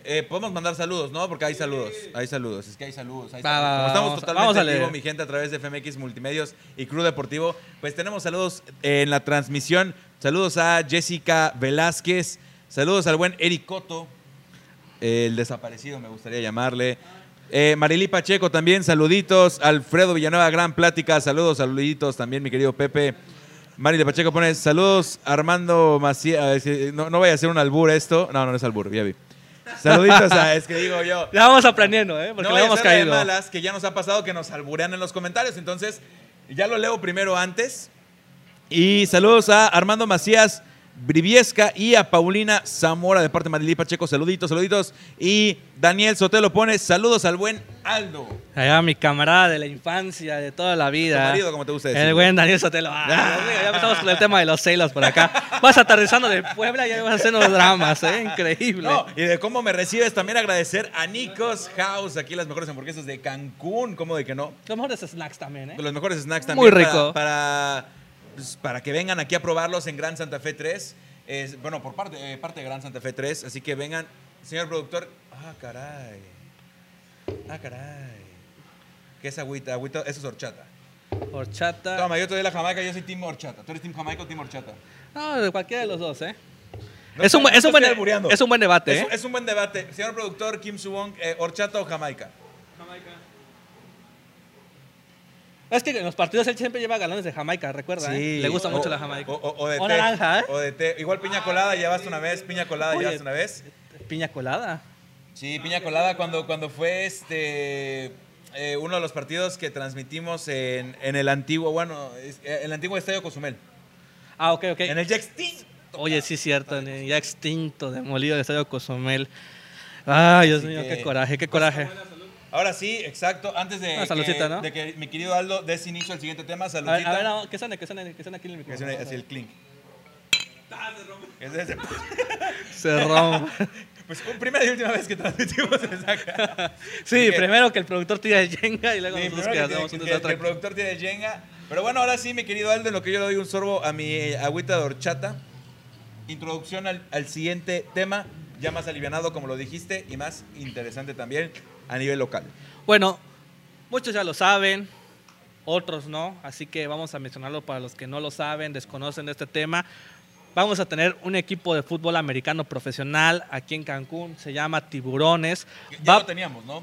eh, podemos mandar saludos, ¿no? Porque hay saludos, hay saludos, es que hay saludos. Hay Como estamos vamos totalmente vamos a vivo, mi gente, a través de FMX Multimedios y Crew Deportivo, pues tenemos saludos en la transmisión. Saludos a Jessica Velázquez, saludos al buen Eric Coto, el desaparecido me gustaría llamarle. Eh, Pacheco también, saluditos. Alfredo Villanueva, gran plática, saludos, saluditos también, mi querido Pepe. Marilí Pacheco pone, saludos Armando Macías. No, no vaya a ser un albur esto. No, no, es albur, ya vi. Saluditos a, es que digo yo. ya vamos aprendiendo, ¿eh? Porque no le hemos la de caído. malas, que ya nos ha pasado que nos alburean en los comentarios. Entonces, ya lo leo primero antes. Y saludos a Armando Macías Briviesca y a Paulina Zamora de parte de Marilí Pacheco. Saluditos, saluditos. Y Daniel Sotelo pone saludos al buen Aldo. Allá mi camarada de la infancia, de toda la Tu vida. marido, como te gusta decir. El buen Daniel Sotelo. Ah, ya empezamos con el tema de los celos por acá. Vas aterrizando de Puebla y ya vas hacer unos dramas, ¿eh? Increíble. No, y de cómo me recibes, también agradecer a Nikos House, aquí las mejores hamburguesas de Cancún, ¿cómo de que no? Los mejores snacks también, ¿eh? Los mejores snacks también. Muy para- rico. Para, pues, para que vengan aquí a probarlos en Gran Santa Fe 3. Es- bueno, por parte, eh, parte de Gran Santa Fe 3. Así que vengan, señor productor. Ah, caray. Ah, caray. ¿Qué es agüita? Agüita, eso es horchata. Horchata. Toma, yo te doy la jamaica, yo soy Team Horchata. ¿Tú eres Team Jamaica o Team Horchata? No, de cualquiera de los dos, ¿eh? No es, un, es, un buen, es un buen debate, Es, ¿eh? es un buen debate. Señor productor, Kim Subong, eh, ¿horchata o Jamaica? Es que en los partidos él siempre lleva galones de Jamaica, recuerda, ¿eh? Le gusta o- mucho la Jamaica. O, o- o de té. naranja, ¿eh? O de té. Igual piña colada, llevaste una vez. Piña colada, Oye. llevaste una vez. Piña colada. Sí, piña colada cuando, cuando fue este eh, uno de los partidos que transmitimos en, en el antiguo, bueno, eh, el antiguo Estadio Cozumel. Ah, ok, ok. En el ya extinto. Oye, sí cierto, en el ya extinto, demolido el estadio Cozumel. Ay, Dios Así mío, que- qué coraje, qué coraje. Ahora sí, exacto. Antes de, saludcita, que, ¿no? de que mi querido Aldo des inicio al siguiente tema, A ver, saludcita. a ver, no, que suene, que suene, que suene aquí en el Que micrófono. suene así el clink. Ese es el- Se rompe. Pues primera y última vez que transmitimos en esa cara. Sí, que- primero que el productor tira el Jenga y luego Sí, nosotros que que, hacemos que- un que- que desastre. el productor tiene Jenga. Pero bueno, ahora sí, mi querido Aldo, en lo que yo le doy un sorbo a mi agüita de horchata. Introducción al, al siguiente tema, ya más alivianado, como lo dijiste, y más interesante también a nivel local. Bueno, muchos ya lo saben, otros no, así que vamos a mencionarlo para los que no lo saben, desconocen de este tema. Vamos a tener un equipo de fútbol americano profesional aquí en Cancún, se llama Tiburones. Ya Va- lo teníamos, ¿no?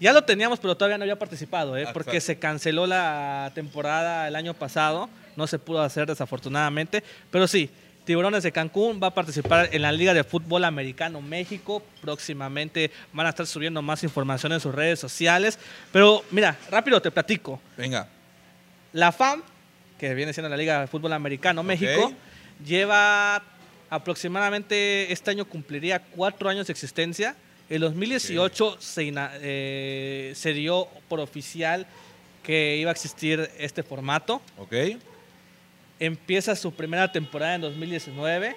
ya lo teníamos, pero todavía no había participado, ¿eh? Ah, porque se canceló la temporada el año pasado, no se pudo hacer desafortunadamente, pero sí, Tiburones de Cancún va a participar en la Liga de Fútbol Americano México, próximamente van a estar subiendo más información en sus redes sociales, pero mira, rápido te platico, Venga. la FAM, que viene siendo la Liga de Fútbol Americano México, lleva aproximadamente, este año cumpliría cuatro años de existencia. En 2018 se, ina- eh, se dio por oficial que iba a existir este formato. Ok. Empieza su primera temporada en 2019.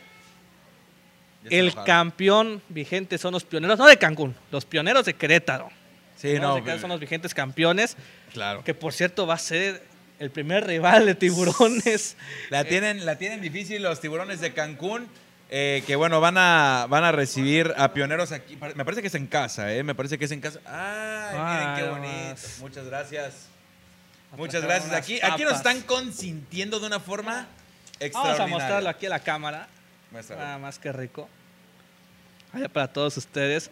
Ya se El enojaron. campeón vigente son los pioneros, no de Cancún, los pioneros de Querétaro. Sí, Los no. de Querétaro son los vigentes campeones, Claro. que por cierto va a ser el primer rival de Tiburones. La tienen, la tienen difícil los tiburones de Cancún. eh, que bueno, van a, van a recibir a pioneros aquí. Me parece que es en casa, ¿eh? Me parece que es en casa. ¡Ay, miren qué bonito! Muchas gracias. Muchas gracias. Aquí, aquí nos están consintiendo de una forma Vamos extraordinaria. a mostrarlo aquí a la cámara. Muéstralo. Nada más que rico. Allá para todos ustedes.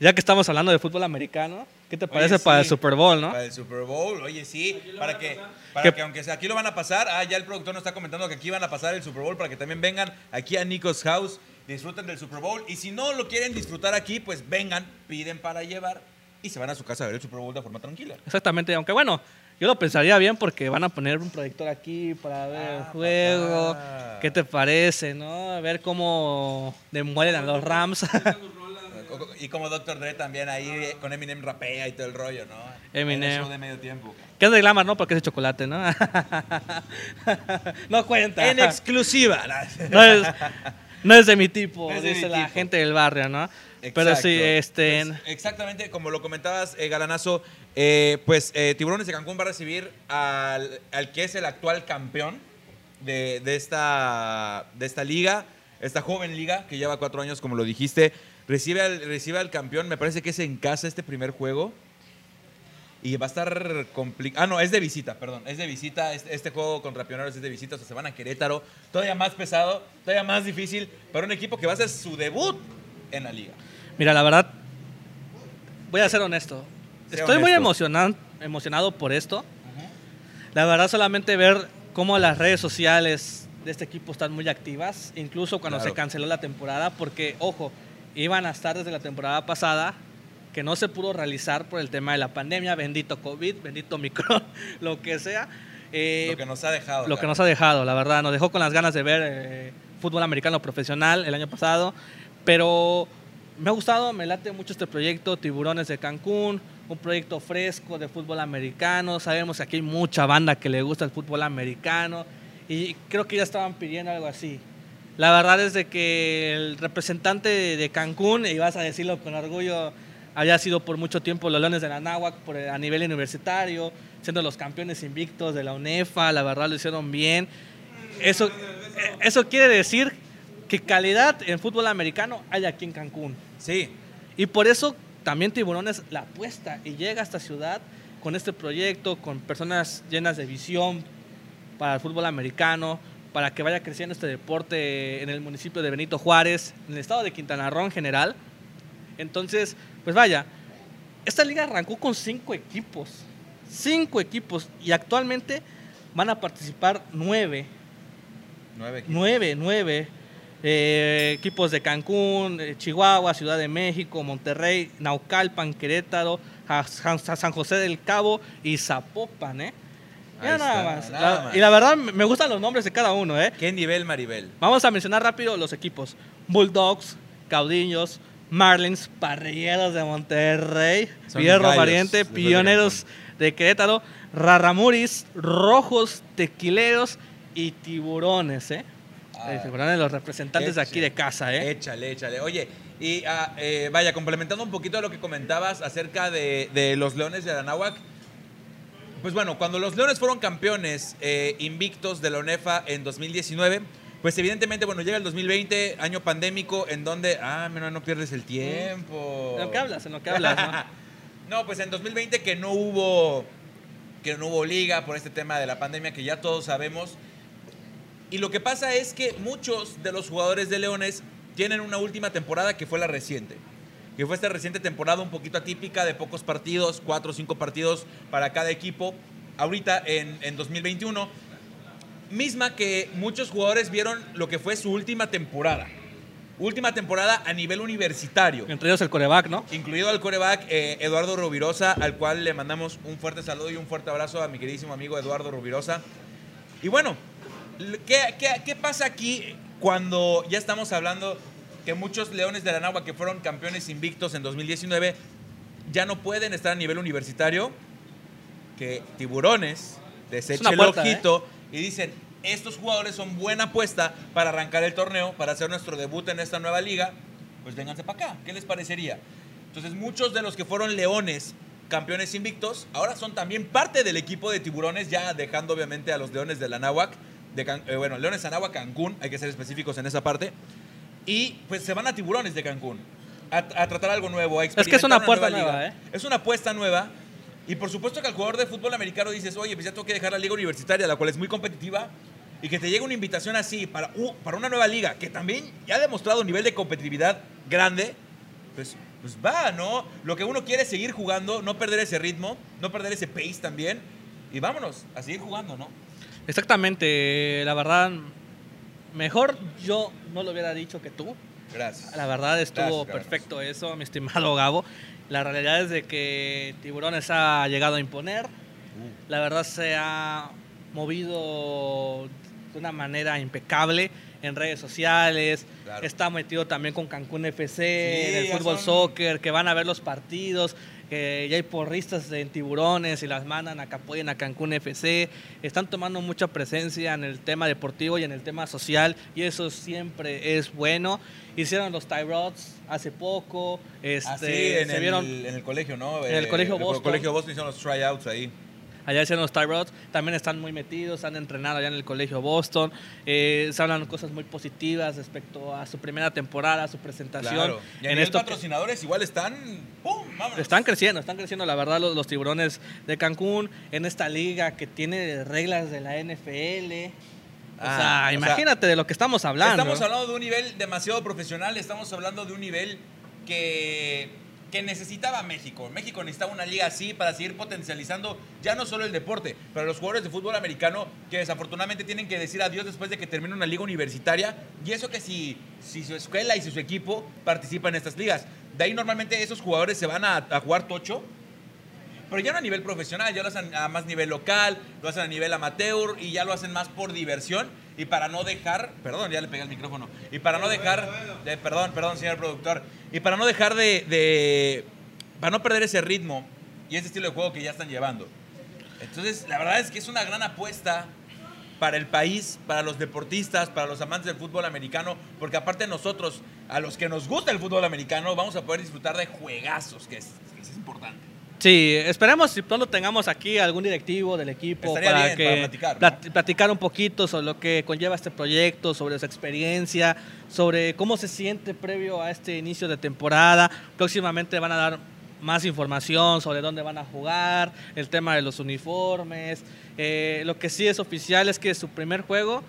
Ya que estamos hablando de fútbol americano, ¿qué te parece sí. para el Super Bowl, no? Para el Super Bowl, oye, sí, para que, para ¿Qué? que aunque sea aquí lo van a pasar, ah, ya el productor nos está comentando que aquí van a pasar el Super Bowl para que también vengan aquí a Nico's House, disfruten del Super Bowl y si no lo quieren disfrutar aquí, pues vengan, piden para llevar y se van a su casa a ver el Super Bowl de forma tranquila. Exactamente, aunque bueno, yo lo pensaría bien porque van a poner un proyector aquí para ver el Ah, juego. papá. ¿Qué te parece, no? Ver cómo demuelen a los Rams. Y como Dr. Dre también ahí eh, con Eminem rapea y todo el rollo, ¿no? Eminem. Show de medio tiempo. ¿Qué es de Glamour, no? Porque es de chocolate, ¿no? no cuenta. En exclusiva. no, es, no es de mi tipo, No es de dice mi la tipo. gente del barrio, ¿no? Pero sí, Exacto. este... Pues, exactamente, como lo comentabas, eh, Galanazo, eh, pues eh, Tiburones de Cancún va a recibir al, al que es el actual campeón de, de esta, de esta liga, esta joven liga que lleva cuatro años, como lo dijiste. Recibe al, recibe al campeón, me parece que es en casa este primer juego. Y va a estar complicado. Ah, no, es de visita, perdón. Es de visita. Este, este juego contra Pioneros es de visita. O sea, se van a Querétaro. Todavía más pesado, todavía más difícil para un equipo que va a hacer su debut en la liga. Mira, la verdad, voy a ser honesto. Estoy muy emocionado, emocionado por esto. La verdad, solamente ver cómo las redes sociales de este equipo están muy activas, incluso cuando Claro. se canceló la temporada, porque, ojo, iban a estar desde la temporada pasada, que no se pudo realizar por el tema de la pandemia, bendito COVID, bendito Omicron, lo que sea. Eh, lo que nos ha dejado. lo que cara. nos ha dejado, la verdad, nos dejó con las ganas de ver eh, fútbol americano profesional el año pasado, pero me ha gustado, me late mucho este proyecto, Tiburones de Cancún, un proyecto fresco de fútbol americano, sabemos que aquí hay mucha banda que le gusta el fútbol americano y creo que ya estaban pidiendo algo así. La verdad es de que el representante de Cancún, y vas a decirlo con orgullo, había sido por mucho tiempo los Leones de la Náhuac a nivel universitario, siendo los campeones invictos de la UNEFA, la verdad lo hicieron bien. Eso, eso quiere decir que calidad en fútbol americano hay aquí en Cancún. Sí. Y por eso también Tiburones la apuesta y llega a esta ciudad con este proyecto, con personas llenas de visión para el fútbol americano, para que vaya creciendo este deporte en el municipio de Benito Juárez, en el estado de Quintana Roo en general. Entonces, pues vaya, esta liga arrancó con cinco equipos, cinco equipos, y actualmente van a participar nueve. Nueve equipos. Nueve, nueve. Eh, equipos de Cancún, eh, Chihuahua, Ciudad de México, Monterrey, Naucalpan, Querétaro, San José del Cabo y Zapopan, ¿eh? nada, más. Y la verdad, me gustan los nombres de cada uno, ¿eh? ¿Qué nivel, Maribel? Vamos a mencionar rápido los equipos. Bulldogs, Caudillos, Marlins, Parrilleros de Monterrey, Fierro Variante, Pioneros de Querétaro, Raramuris, Rojos, Tequileros y Tiburones, ¿eh? Ah, los representantes de aquí de casa, ¿eh? Échale, échale. Oye, y ah, eh, vaya, complementando un poquito lo que comentabas acerca de, de los Leones de Anáhuac, pues bueno, cuando los Leones fueron campeones eh, invictos de la ONEFA en 2019, pues evidentemente, bueno, llega el 2020, año pandémico, en donde, ah, no, no pierdes el tiempo. ¿En lo que hablas? ¿En lo que hablas? ¿no? no, pues en 2020 que no hubo, que no hubo liga por este tema de la pandemia que ya todos sabemos. Y lo que pasa es que muchos de los jugadores de Leones tienen una última temporada que fue la reciente que fue esta reciente temporada un poquito atípica de pocos partidos, cuatro o cinco partidos para cada equipo, ahorita en, en 2021, misma que muchos jugadores vieron lo que fue su última temporada. Última temporada a nivel universitario. Entre ellos el coreback, ¿no? Incluido el coreback eh, Eduardo Rubirosa, al cual le mandamos un fuerte saludo y un fuerte abrazo a mi queridísimo amigo Eduardo Rubirosa. Y bueno, ¿qué, qué, qué pasa aquí cuando ya estamos hablando que muchos Leones de la Nagua que fueron campeones invictos en 2019 ya no pueden estar a nivel universitario, que Tiburones desecha el ¿eh? ojito y dicen, estos jugadores son buena apuesta para arrancar el torneo, para hacer nuestro debut en esta nueva liga, pues vénganse para acá, ¿qué les parecería? Entonces muchos de los que fueron Leones campeones invictos, ahora son también parte del equipo de Tiburones, ya dejando obviamente a los Leones de la Náhuac, de eh, bueno, Leones Anáhuac, Cancún, hay que ser específicos en esa parte, y pues se van a tiburones de Cancún a, tratar algo nuevo, a Es que es una, apuesta nueva, ¿eh? Es una apuesta nueva. Y por supuesto que al jugador de fútbol americano dices, oye, pues ya tengo que dejar la liga universitaria, la cual es muy competitiva, y que te llegue una invitación así para, para una nueva liga, que también ya ha demostrado un nivel de competitividad grande, pues, pues va, ¿no? Lo que uno quiere es seguir jugando, no perder ese ritmo, no perder ese pace también, y vámonos, a seguir jugando, ¿no? Exactamente, la verdad, Mejor yo no lo hubiera dicho que tú. Gracias. La verdad estuvo perfecto eso, mi estimado Gabo. La realidad es de que Tiburones ha llegado a imponer. Uh. La verdad se ha movido de una manera impecable en redes sociales. Está metido también con Cancún FC, en el fútbol soccer, que van a ver los partidos que ya hay porristas en tiburones y las mandan a que apoyen a Cancún FC. Están tomando mucha presencia en el tema deportivo y en el tema social y eso siempre es bueno. Hicieron los tie rods hace poco. Este, ah, en, se el, vieron, en el colegio, ¿no? En el colegio Boston. En el colegio Boston hicieron los tryouts ahí. Allá hicieron los tie rods, también están muy metidos, han entrenado allá en el colegio Boston, eh, se hablan cosas muy positivas respecto a su primera temporada, a su presentación. Claro. Y en estos patrocinadores igual están, ¡pum! Están creciendo, están creciendo, la verdad, los, tiburones de Cancún, en esta liga que tiene reglas de la NFL. o sea, ah, imagínate de lo que estamos hablando. Estamos hablando de un nivel demasiado profesional, estamos hablando de un nivel que que necesitaba México. México necesitaba una liga así para seguir potencializando ya no solo el deporte, pero los jugadores de fútbol americano que desafortunadamente tienen que decir adiós después de que termine una liga universitaria. Y eso que si, si su escuela y si su equipo participan en estas ligas. De ahí normalmente esos jugadores se van a, a jugar tocho pero ya no a nivel profesional, ya lo hacen a más nivel local, lo hacen a nivel amateur y ya lo hacen más por diversión. Y para no dejar, perdón, ya le pegué el micrófono. Y para no dejar, de, perdón, perdón, señor productor. Y para no dejar de, de, para no perder ese ritmo y ese estilo de juego que ya están llevando. Entonces, la verdad es que es una gran apuesta para el país, para los deportistas, para los amantes del fútbol americano, porque aparte nosotros, a los que nos gusta el fútbol americano, vamos a poder disfrutar de juegazos, que es, que es importante. Sí, esperemos si pronto tengamos aquí algún directivo del equipo Estaría para bien, que para platicar, ¿no? plat- platicar un poquito sobre lo que conlleva este proyecto, sobre su experiencia, sobre cómo se siente previo a este inicio de temporada. Próximamente van a dar más información sobre dónde van a jugar, el tema de los uniformes. Eh, lo que sí es oficial es que su primer juego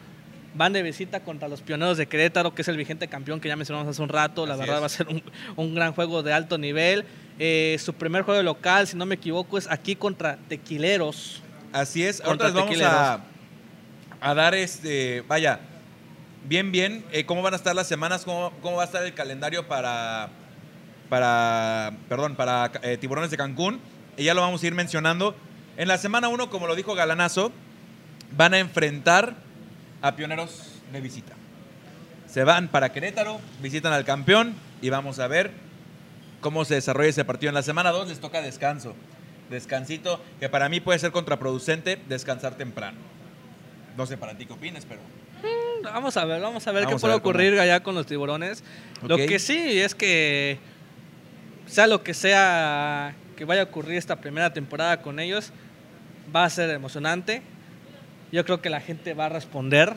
van de visita contra los pioneros de Querétaro, que es el vigente campeón que ya mencionamos hace un rato. La Así verdad es. va a ser un, un gran juego de alto nivel. Eh, su primer juego local, si no me equivoco, es aquí contra Tequileros. Así es. Les vamos a, a dar este, vaya, bien, bien, eh, cómo van a estar las semanas, cómo, cómo va a estar el calendario para, para, perdón, para eh, Tiburones de Cancún. Y ya lo vamos a ir mencionando. En la semana 1, como lo dijo Galanazo, van a enfrentar a Pioneros de visita. Se van para Querétaro, visitan al campeón y vamos a ver cómo se desarrolla ese partido. En la semana 2 les toca descanso. Descansito, que para mí puede ser contraproducente descansar temprano. No sé para ti qué opinas, pero. Vamos a ver, vamos a ver Vamos qué a puede ver cómo- ocurrir allá con los tiburones. Lo Ok. que sí es que, sea lo que sea que vaya a ocurrir esta primera temporada con ellos, va a ser emocionante. Yo creo que la gente va a responder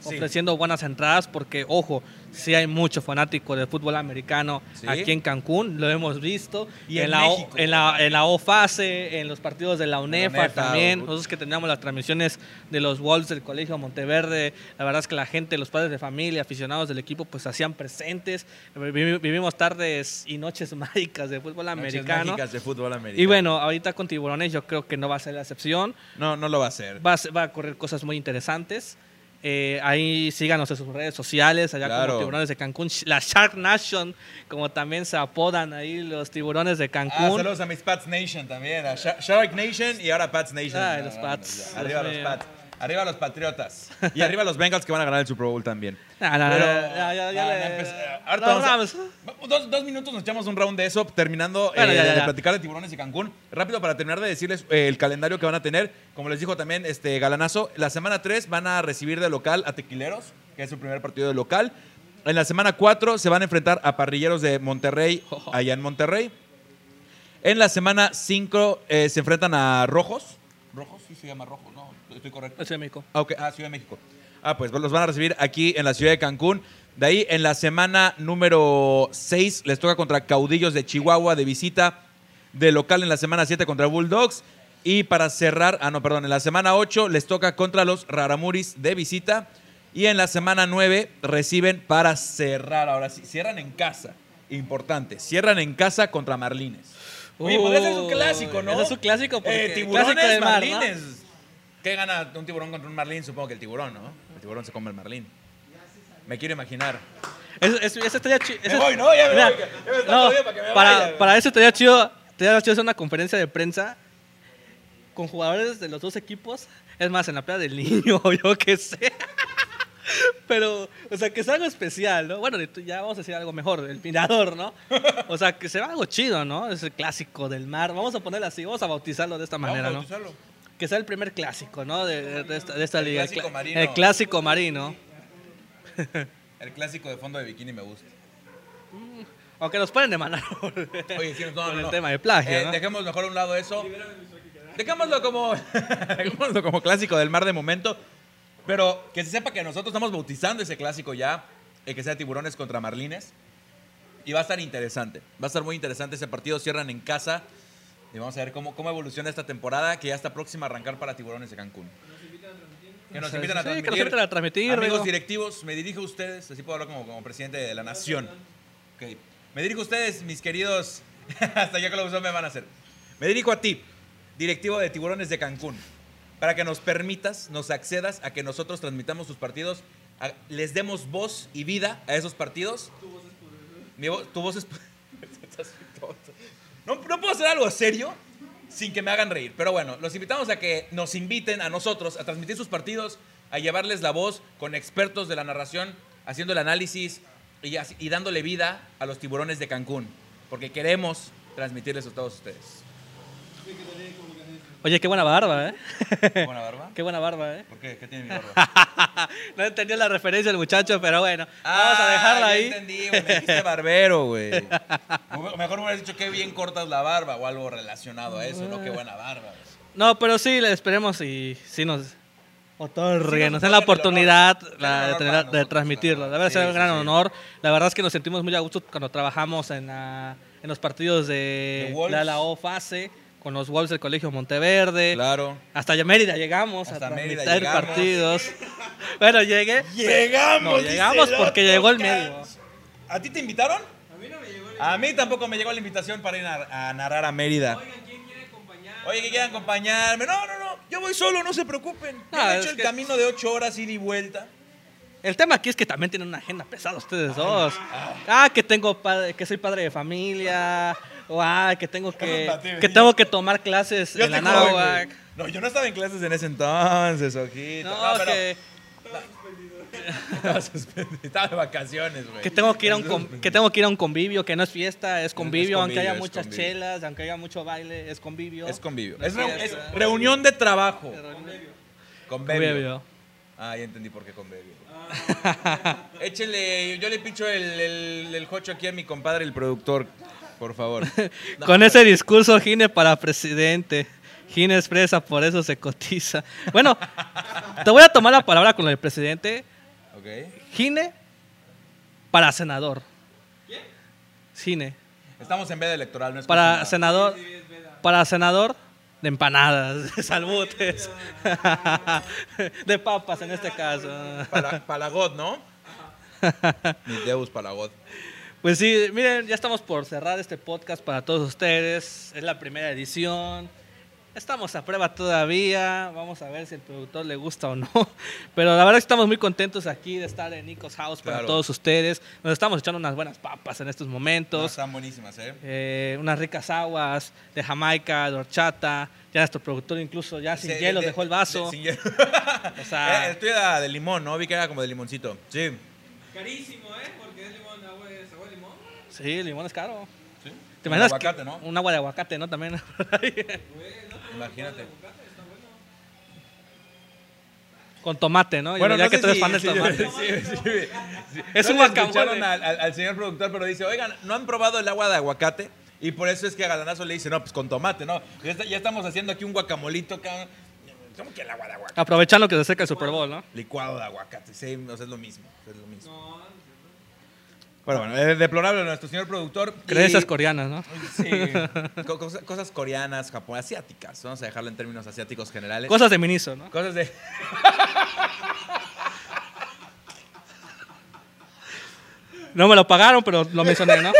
Sí. ofreciendo buenas entradas porque, ojo, sí hay mucho fanático del fútbol americano Sí. aquí en Cancún, lo hemos visto. Y en la, O- en, la, en la OFASE, en los partidos de la UNEFA, UNEFA, también. u- Nosotros que teníamos las transmisiones de los Wolves del Colegio Monteverde, la verdad es que la gente, los padres de familia, aficionados del equipo, pues hacían presentes. Vivi- Vivimos tardes y noches mágicas de fútbol Noches americano. mágicas de fútbol americano. Y bueno, ahorita con Tiburones yo creo que no va a ser la excepción. No, no lo va a hacer. Va a, ser- va a correr cosas muy interesantes. Eh, ahí síganos en sus redes sociales, allá Claro. como Tiburones de Cancún, la Shark Nation, como también se apodan ahí los Tiburones de Ah, Cancún. saludos a mis Pats Nation también. A Sha- Shark Nation y ahora Pats Nation. Ay, No, los no, Pats. no, Arriba los. Pats. Arriba los Patriotas. Y arriba los Bengals que van a ganar el Super Bowl también. No, no, Pero- no, ya, ya, ya no, le- no, eh, ahorita no, vamos a- vamos. Dos, dos minutos nos echamos un round de eso, terminando Bueno, eh, ya, ya, de ya. platicar de tiburones y Cancún. Rápido para terminar de decirles eh, el calendario que van a tener. Como les dijo también este Galanazo, la semana 3 van a recibir de local a Tequileros, que es su primer partido de local. En la semana 4 se van a enfrentar a Parrilleros de Monterrey, allá en Monterrey. En la semana 5 se enfrentan a Rojos. ¿Rojos? Sí se llama Rojos, ¿no? Estoy correcto. Eso es México. Ah, ok. Ah, Ciudad de México. Ah, pues los van a recibir aquí en la ciudad de Cancún. De ahí, en la semana número 6, les toca contra Caudillos de Chihuahua de visita. De local en la semana 7 contra Bulldogs. Y para cerrar, ah, no, perdón, en la semana 8 les toca contra los Raramuris de visita. Y en la semana 9 reciben para cerrar. Ahora sí, cierran en casa. Importante. Cierran en casa contra Marlines. Oye, podría ser un Uy, clásico, ¿no? ese es un clásico porque- Eh, tiburones, clásico del mar, ¿no? marlines. ¿Qué gana un tiburón contra un marlín? Supongo que el tiburón, ¿no? El tiburón se come el marlín. Me quiero imaginar. Eso, eso- eso estaría chido. Me voy, ¿no? Ya me voy, ya me está no, jodido para que me para, vaya. para eso estaría chido, estaría chido hacer una conferencia de prensa con jugadores de los dos equipos. Es más, en la playa del niño, o yo qué sé. Pero, o sea, que sea algo especial, ¿no? Bueno, ya vamos a decir algo mejor, el mirador, ¿no? O sea, que sea algo chido, ¿no? Es el clásico del mar. Vamos a ponerlo así, vamos a bautizarlo de esta Vamos a manera, ¿no? Que sea el primer clásico, ¿no? De, de- de esta, de esta El liga. clásico cla- marino. El clásico marino. El clásico de fondo de bikini me gusta. Aunque nos pueden demandar por, Oye, sí, no, no, por el no. tema de plagio, Eh, ¿no? Dejemos mejor a un lado eso. Dejémoslo como, dejémoslo como clásico del mar de momento. Pero que se sepa que nosotros estamos bautizando ese clásico ya. El que sea tiburones contra marlines. Y va a estar interesante. Va a estar muy interesante ese partido. Cierran en casa. Y vamos a ver cómo, cómo evoluciona esta temporada que ya está próxima a arrancar para tiburones de Cancún. Que nos invitan a sí, que nos transmitir. invitan a transmitir, Amigos Rigo. directivos, me dirijo a ustedes. Así puedo hablar como, como presidente de la nación. Ok. Me dirijo a ustedes, mis queridos. Hasta ya que lo usó me van a hacer. Me dirijo a ti, directivo de Tiburones de Cancún, para que nos permitas, nos accedas a que nosotros transmitamos sus partidos, a- les demos voz y vida a esos partidos. Tu voz es Mi vo- tu voz es no, no puedo hacer algo serio sin que me hagan reír. Pero bueno, los invitamos a que nos inviten a nosotros a transmitir sus partidos a llevarles la voz con expertos de la narración, haciendo el análisis y, así- y dándole vida a los tiburones de Cancún, porque queremos transmitirles a todos ustedes. Oye, qué buena barba, ¿eh? ¿Buena barba? qué buena barba, ¿eh? ¿Por qué? ¿Qué tiene mi barba? no entendió la referencia el muchacho, pero bueno, vamos a Ah, dejarla ahí. entendí, güey. Me dijiste barbero, güey. Mejor me hubieras dicho que bien cortas la barba o algo relacionado a eso, no qué buena barba. No, pero sí, le esperemos y sí nos otorguen, Sí, nos den la oportunidad la- Es un de, transmitirlo. la verdad. un Sí, gran sí, sí. honor. La verdad es que nos sentimos muy a gusto cuando trabajamos en, la- en los partidos de la, la O fase, con los Wolves del Colegio Monteverde. Claro. Hasta ya Mérida llegamos Hasta a Mérida llegamos. partidos. bueno, llegué. Llegamos. No, llegamos porque llegó el medio. ¿A ti te invitaron? A mí no me llegó. A mí tampoco me llegó la invitación para ir a, a narrar a Mérida. Oigan, ¿quién quiere acompañar? Oye, que quieran acompañarme. No, no, no. Yo voy solo, no se preocupen. Yo No, he hecho el que- camino de ocho horas ida y vuelta. El tema aquí es que también tienen una agenda pesada ustedes dos. Ah, que tengo padre, que soy padre de familia. O ah, que tengo que, que tengo que tomar clases Yo en la güey. No, yo no estaba en clases en ese entonces, ojito. No, pero- que, Estaba suspendido. Estaba de vacaciones, güey. que tengo que ir a un que tengo que ir a un convivio, que no es fiesta, es convivio, aunque convivio, haya muchas convivio. chelas, aunque haya mucho baile, es convivio. Es convivio. No Es, reunión de trabajo. Convivio. Convivio. Ah, ya entendí por qué convivio. Échenle, yo le pincho el, el, el jocho aquí a mi compadre, el productor, por favor. No, Con ese discurso, Gine para presidente. Gine expresa, por eso se cotiza. Bueno, te voy a tomar la palabra con el presidente. Ok. Gine para senador. Gine. Estamos en veda electoral, no es Para senador. Para senador de empanadas, de salbutes. De papas en este caso. Para, Palagot, ¿no? Mi Deus Palagot. Pues sí, miren, ya estamos por cerrar este podcast para todos ustedes. Es la primera edición. Estamos a prueba todavía. Vamos a ver si el productor le gusta o no. Pero la verdad es que estamos muy contentos aquí de estar en Nico's House para Claro. todos ustedes. Nos estamos echando unas buenas papas en estos No, momentos. están buenísimas, ¿eh? Eh, unas ricas aguas de Jamaica, de horchata. Ya nuestro productor incluso ya sin Sí, hielo de- dejó el vaso. de- sin hielo. O sea- Eh, era de limón, ¿no? Vi que era como de limoncito. Sí. Carísimo, ¿eh? Porque es limón, agua es agua de limón. Sí, el limón es caro. sí. ¿Te Con imaginas aguacate, que- ¿no? Un agua de aguacate, ¿no? También. Imagínate. Con tomate, ¿no? Bueno, ya no que tú eres si- fan del tomate. sí, sí, sí. Es No un le guacamole. al, al- al señor productor, pero dice, oigan, ¿no han probado el agua de aguacate? Y por eso es que a Galanazo le dice, no, pues con tomate, ¿no? Ya, está- ya estamos haciendo aquí un guacamolito, cabrón. ¿Cómo que el agua de aguacate? Aprovechando que se acerca el Super Bowl, ¿no? Licuado de aguacate, sí, o sea, es lo mismo, es lo mismo. Bueno, bueno, eh, deplorable nuestro señor productor. y- Creencias coreanas, ¿no? Sí, co- cosas, cosas coreanas, japón, asiáticas, vamos a dejarlo en términos asiáticos generales. Cosas de Miniso, ¿no? Cosas de... No me lo pagaron, pero lo mencioné, ¿no?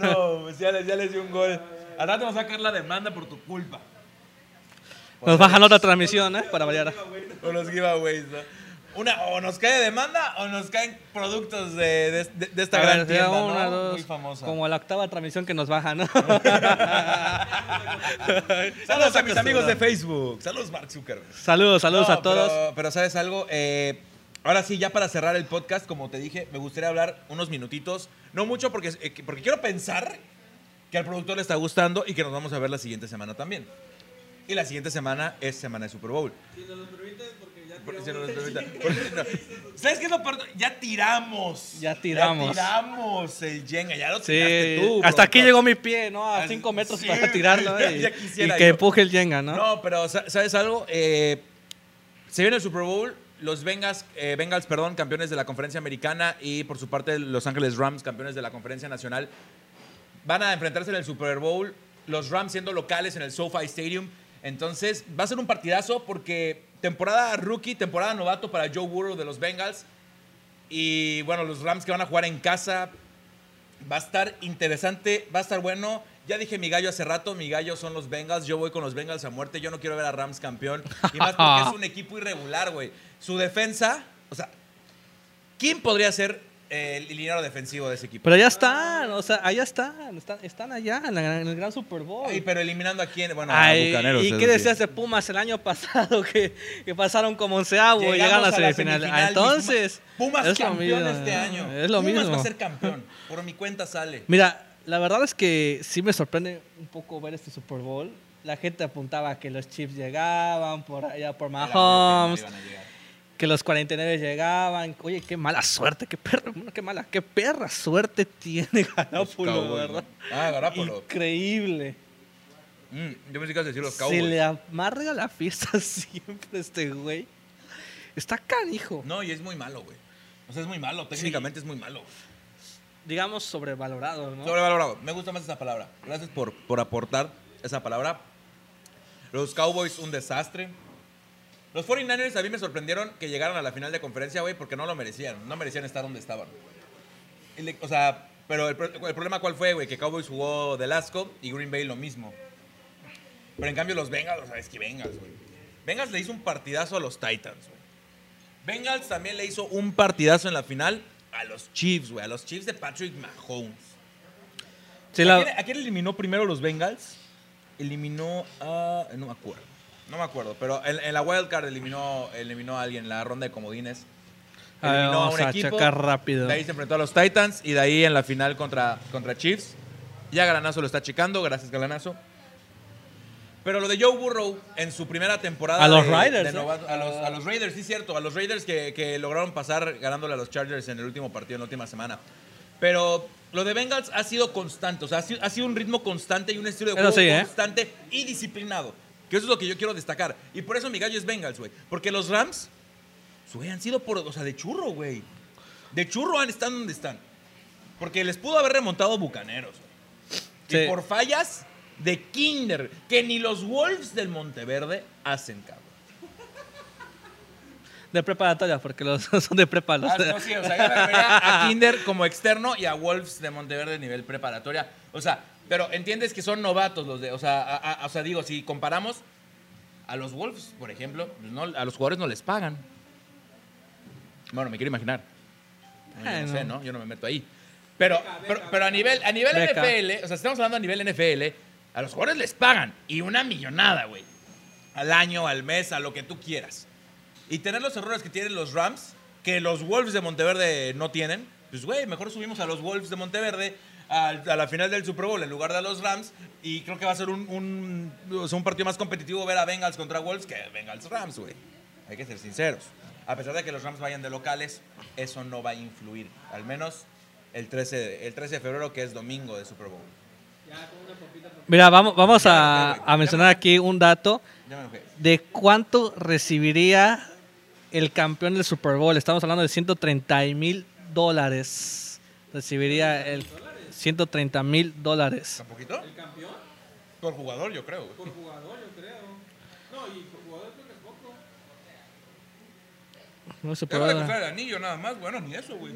No, pues ya les, ya les dio un gol. Al rato vamos a sacar la demanda por tu culpa. Nos bajan otra transmisión, ¿eh? Para variar. Por los giveaways, ¿no? Una, o nos cae demanda o nos caen productos de, de- de- de esta A gran ver, tienda, ¿no? una, dos, Muy famosa. Como la octava transmisión que nos baja, ¿no? Saludos a mis amigos de Facebook. Saludos, Mark Zuckerberg. Saludos, saludos No, a todos. Pero, pero ¿sabes algo? Eh, ahora sí, ya para cerrar el podcast, como te dije, me gustaría hablar unos minutitos. No mucho porque, eh, que- porque quiero pensar que al productor le está gustando y que nos vamos a ver la siguiente semana también. Y la siguiente semana es semana de Super Bowl. Si nos lo permites, porque Porque si tiramos no nos el permita- porque no. ¿Sabes qué es lo peor? Ya tiramos. Ya tiramos. Ya tiramos el Jenga. Ya lo Sí, tiraste tú. hasta aquí llegó mi pie, ¿no? A 5 metros sí, para tirarlo ya- ¿eh? ya y, que yo. empuje el Jenga, ¿no? ¿no? pero sa- ¿sabes algo? Eh, se viene el Super Bowl. Los Bengals, eh, Bengals, perdón, campeones de la conferencia americana y por su parte Los Ángeles Rams, campeones de la conferencia nacional, van a enfrentarse en el Super Bowl. Los Rams siendo locales en el SoFi Stadium. Entonces va a ser un partidazo porque temporada rookie, temporada novato para Joe Burrow de los Bengals. Y bueno, los Rams que van a jugar en casa. Va a estar interesante, va a estar bueno. Ya dije mi gallo hace rato, mi gallo son los Bengals. Yo voy con los Bengals a muerte. Yo no quiero ver a Rams campeón. Y más porque es un equipo irregular, güey. Su defensa, o sea, ¿quién podría ser el liniero defensivo de ese equipo. Pero ya están, o sea, allá están, están, están allá en, la- en el gran Super Bowl. Ay, pero eliminando a quién, bueno, Ay, a Bucaneros. ¿Y qué decías de Pumas el año pasado que, que pasaron como onceavo y llegaron a la semifinal? Entonces, Pumas es lo campeón mismo, este año. Es lo Pumas mismo. va a ser campeón. Por mi cuenta sale. Mira, la verdad es que sí me sorprende un poco ver este Super Bowl. La gente apuntaba a que los Chiefs llegaban por allá por Mahomes, que los 49 llegaban. Oye, qué mala suerte, qué perra, qué mala, qué perra suerte tiene Cowboys, ¿verdad? Ah, Garoppolo. Increíble. Mm, yo pensé que ibas a decir los Se Cowboys. le amarga la fiesta siempre a este güey. Está canijo. No, y es muy malo, güey. O sea, es muy malo. Técnicamente es muy malo. Digamos sobrevalorado, ¿no? Sobrevalorado. Me gusta más esa palabra. Gracias por, por aportar esa palabra. Los Cowboys, un desastre. Los 49ers a mí me sorprendieron que llegaran a la final de conferencia, güey, porque no lo merecían. No merecían estar donde estaban. Le- o sea, pero el, pro- el problema cuál fue, güey, que Cowboys jugó de Lasco y Green Bay lo mismo. Pero en cambio los Bengals, o sea, es que Bengals, güey. Bengals le hizo un partidazo a los Titans, güey. Bengals también le hizo un partidazo en la final a los Chiefs, güey. A los Chiefs de Patrick Mahomes. Sí, ¿A, quién, a quién eliminó primero los Bengals? Eliminó a. No me acuerdo. No me acuerdo. Pero en, en la Wild Card eliminó, eliminó a alguien en la ronda de comodines. A ver, Eliminó a vamos un a equipo. checar rápido. De ahí se enfrentó a los Titans. Y de ahí en la final contra, contra Chiefs. Ya Galanazo lo está checando. Gracias, Galanazo. Pero lo de Joe Burrow en su primera temporada. A los de- Raiders, de ¿eh? a, los, a los Raiders, sí, cierto. A los Raiders que, que lograron pasar ganándole a los Chargers en el último partido, en la última semana. Pero lo de Bengals ha sido constante. O sea, ha sido, ha sido un ritmo constante y un estilo de juego sí, ¿eh? constante y disciplinado. Que eso es lo que yo quiero destacar. Y por eso mi gallo es Bengals, güey. Porque los Rams, güey, han sido por, o sea, de churro, güey. De churro han estado donde están. Porque les pudo haber remontado Bucaneros, güey. Sí. Y por fallas de Kinder, que ni los Wolves del Monteverde hacen, cabrón. De preparatoria, porque los son de prepa. los Ah, no, sí, o sea, yo me refería a Kinder como externo y a Wolves de Monteverde nivel preparatoria. O sea, pero entiendes que son novatos los de. O sea, a- a- o sea digo, si comparamos a los Wolves, por ejemplo, pues no, a los jugadores no les pagan. Bueno, me quiero imaginar. No, yo no sé, Bueno. ¿no? Yo no me meto ahí. Pero, pero, pero a nivel, a nivel Beca. NFL, o sea, estamos hablando a nivel NFL, a los jugadores les pagan. Y una millonada, güey. Al año, al mes, a lo que tú quieras. Y tener los errores que tienen los Rams, que los Wolves de Monteverde no tienen, pues, güey, mejor subimos a los Wolves de Monteverde a, la final del Super Bowl en lugar de a los Rams. Y creo que va a ser un, un, un partido más competitivo ver a Bengals contra Wolves que Bengals Rams, güey. Hay que ser sinceros. A pesar de que los Rams vayan de locales, eso no va a influir. Al menos el 13, de- el 13 de febrero, que es domingo de Super Bowl. Mira, vamos, vamos a, a mencionar aquí un dato de cuánto recibiría el campeón del Super Bowl. Estamos hablando de 130 mil dólares. Recibiría el 130 mil dólares. ¿Un poquito? ¿El campeón? Por jugador, yo creo. Por jugador, yo creo. No, y por jugador creo que es poco. No se puede va a dar. costar el anillo nada más, bueno, ni eso, güey.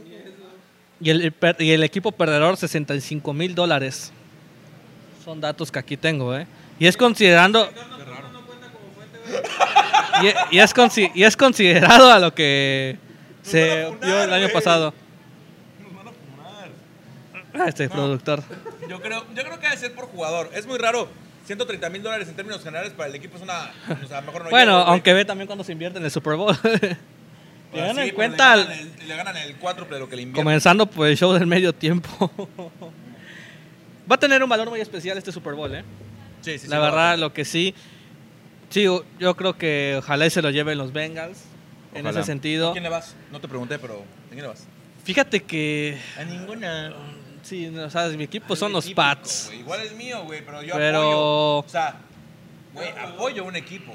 Y el, el per- y el equipo perdedor, 65 mil dólares. Son datos que aquí tengo, ¿eh? Y es considerando. Y, y es, consi- y es considerado a lo que se vio el año pasado. Nos van a fumar. Ah, Este productor. Yo creo, yo creo que debe ser por jugador. Es muy raro. 130 mil dólares en términos generales para el equipo es una. O sea, mejor no Bueno, llego, aunque ve también cuando se invierte en el Super Bowl. Sí, en cuenta, Le el- ganan, el, le ganan el cuádruple de lo que le invierten. comenzando por el show del medio tiempo. Va a tener un valor muy especial este Super Bowl, ¿eh? Sí, sí, sí, La a verdad, lo que sí. Sí, yo- creo que ojalá y se lo lleven los Bengals. En ese sentido. ¿A quién le vas? No te pregunté, pero ¿a quién le vas? Fíjate que. A ninguna. Sí, no, sabes, mi equipo son los Pats. Igual el mío, güey, pero yo Pero- apoyo. O sea, güey, apoyo un equipo.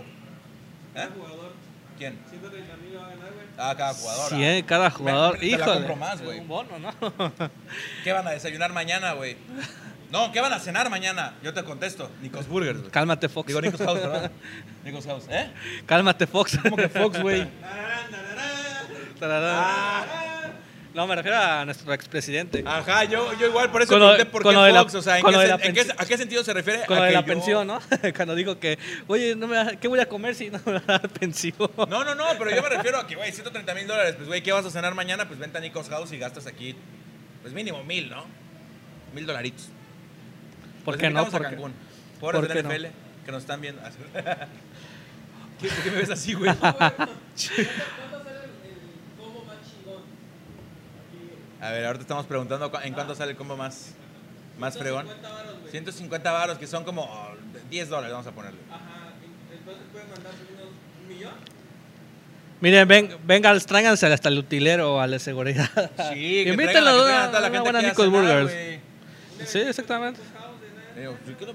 ¿Eh? Jugador. ¿Quién? 130 mil va a ganar, güey. Ah, cada jugador. Sí, ah. cada jugador. Me- me- te la Híjole. compro más, güey. Un bono, ¿no? ¿Qué van a desayunar mañana, güey? No, ¿qué van a cenar mañana? Yo te contesto. Nicos Burgers, güey. Cálmate, Fox. Digo Nicos House, ¿verdad? Nicos House. ¿Eh? Cálmate, Fox. ¿Cómo que Fox, güey? Tararán. No, me refiero a nuestro expresidente. Ajá, yo, yo igual por eso Con pregunté por qué de la- Fox, o sea, ¿en qué, la en a qué sentido se refiere? Con lo de la ¿En qué, pensión. en qué- a lo de que la yo- pensión, ¿no? Cuando dijo que, oye, no me ¿qué voy a comer si no me va a dar pensión? No, no, no, pero yo me refiero a que, güey, 130 mil dólares, pues, güey, ¿qué vas a cenar mañana? Pues vente a Nico's House y gastas aquí, pues mínimo mil, ¿no? Mil dolaritos. ¿Por Los qué no? a Porque- Cancún. ¿por qué no? NFL que nos están viendo. ¿Qué, ¿Por qué me ves así, güey? ¿Cuánto sale el, el combo más chingón? A ver, ahorita estamos preguntando en cuánto sale el combo más, más fregón. 150 varos, güey. 150 varos, que son como oh, 10 dólares, vamos a ponerle. Ajá, entonces pueden mandar unos un millón. Miren, ven, venga, tráiganse hasta el utilero o a la seguridad. Sí, que Invítenlo a traigan a toda la gente buena Nico's Burgers. Sí, exactamente. ¿sí no?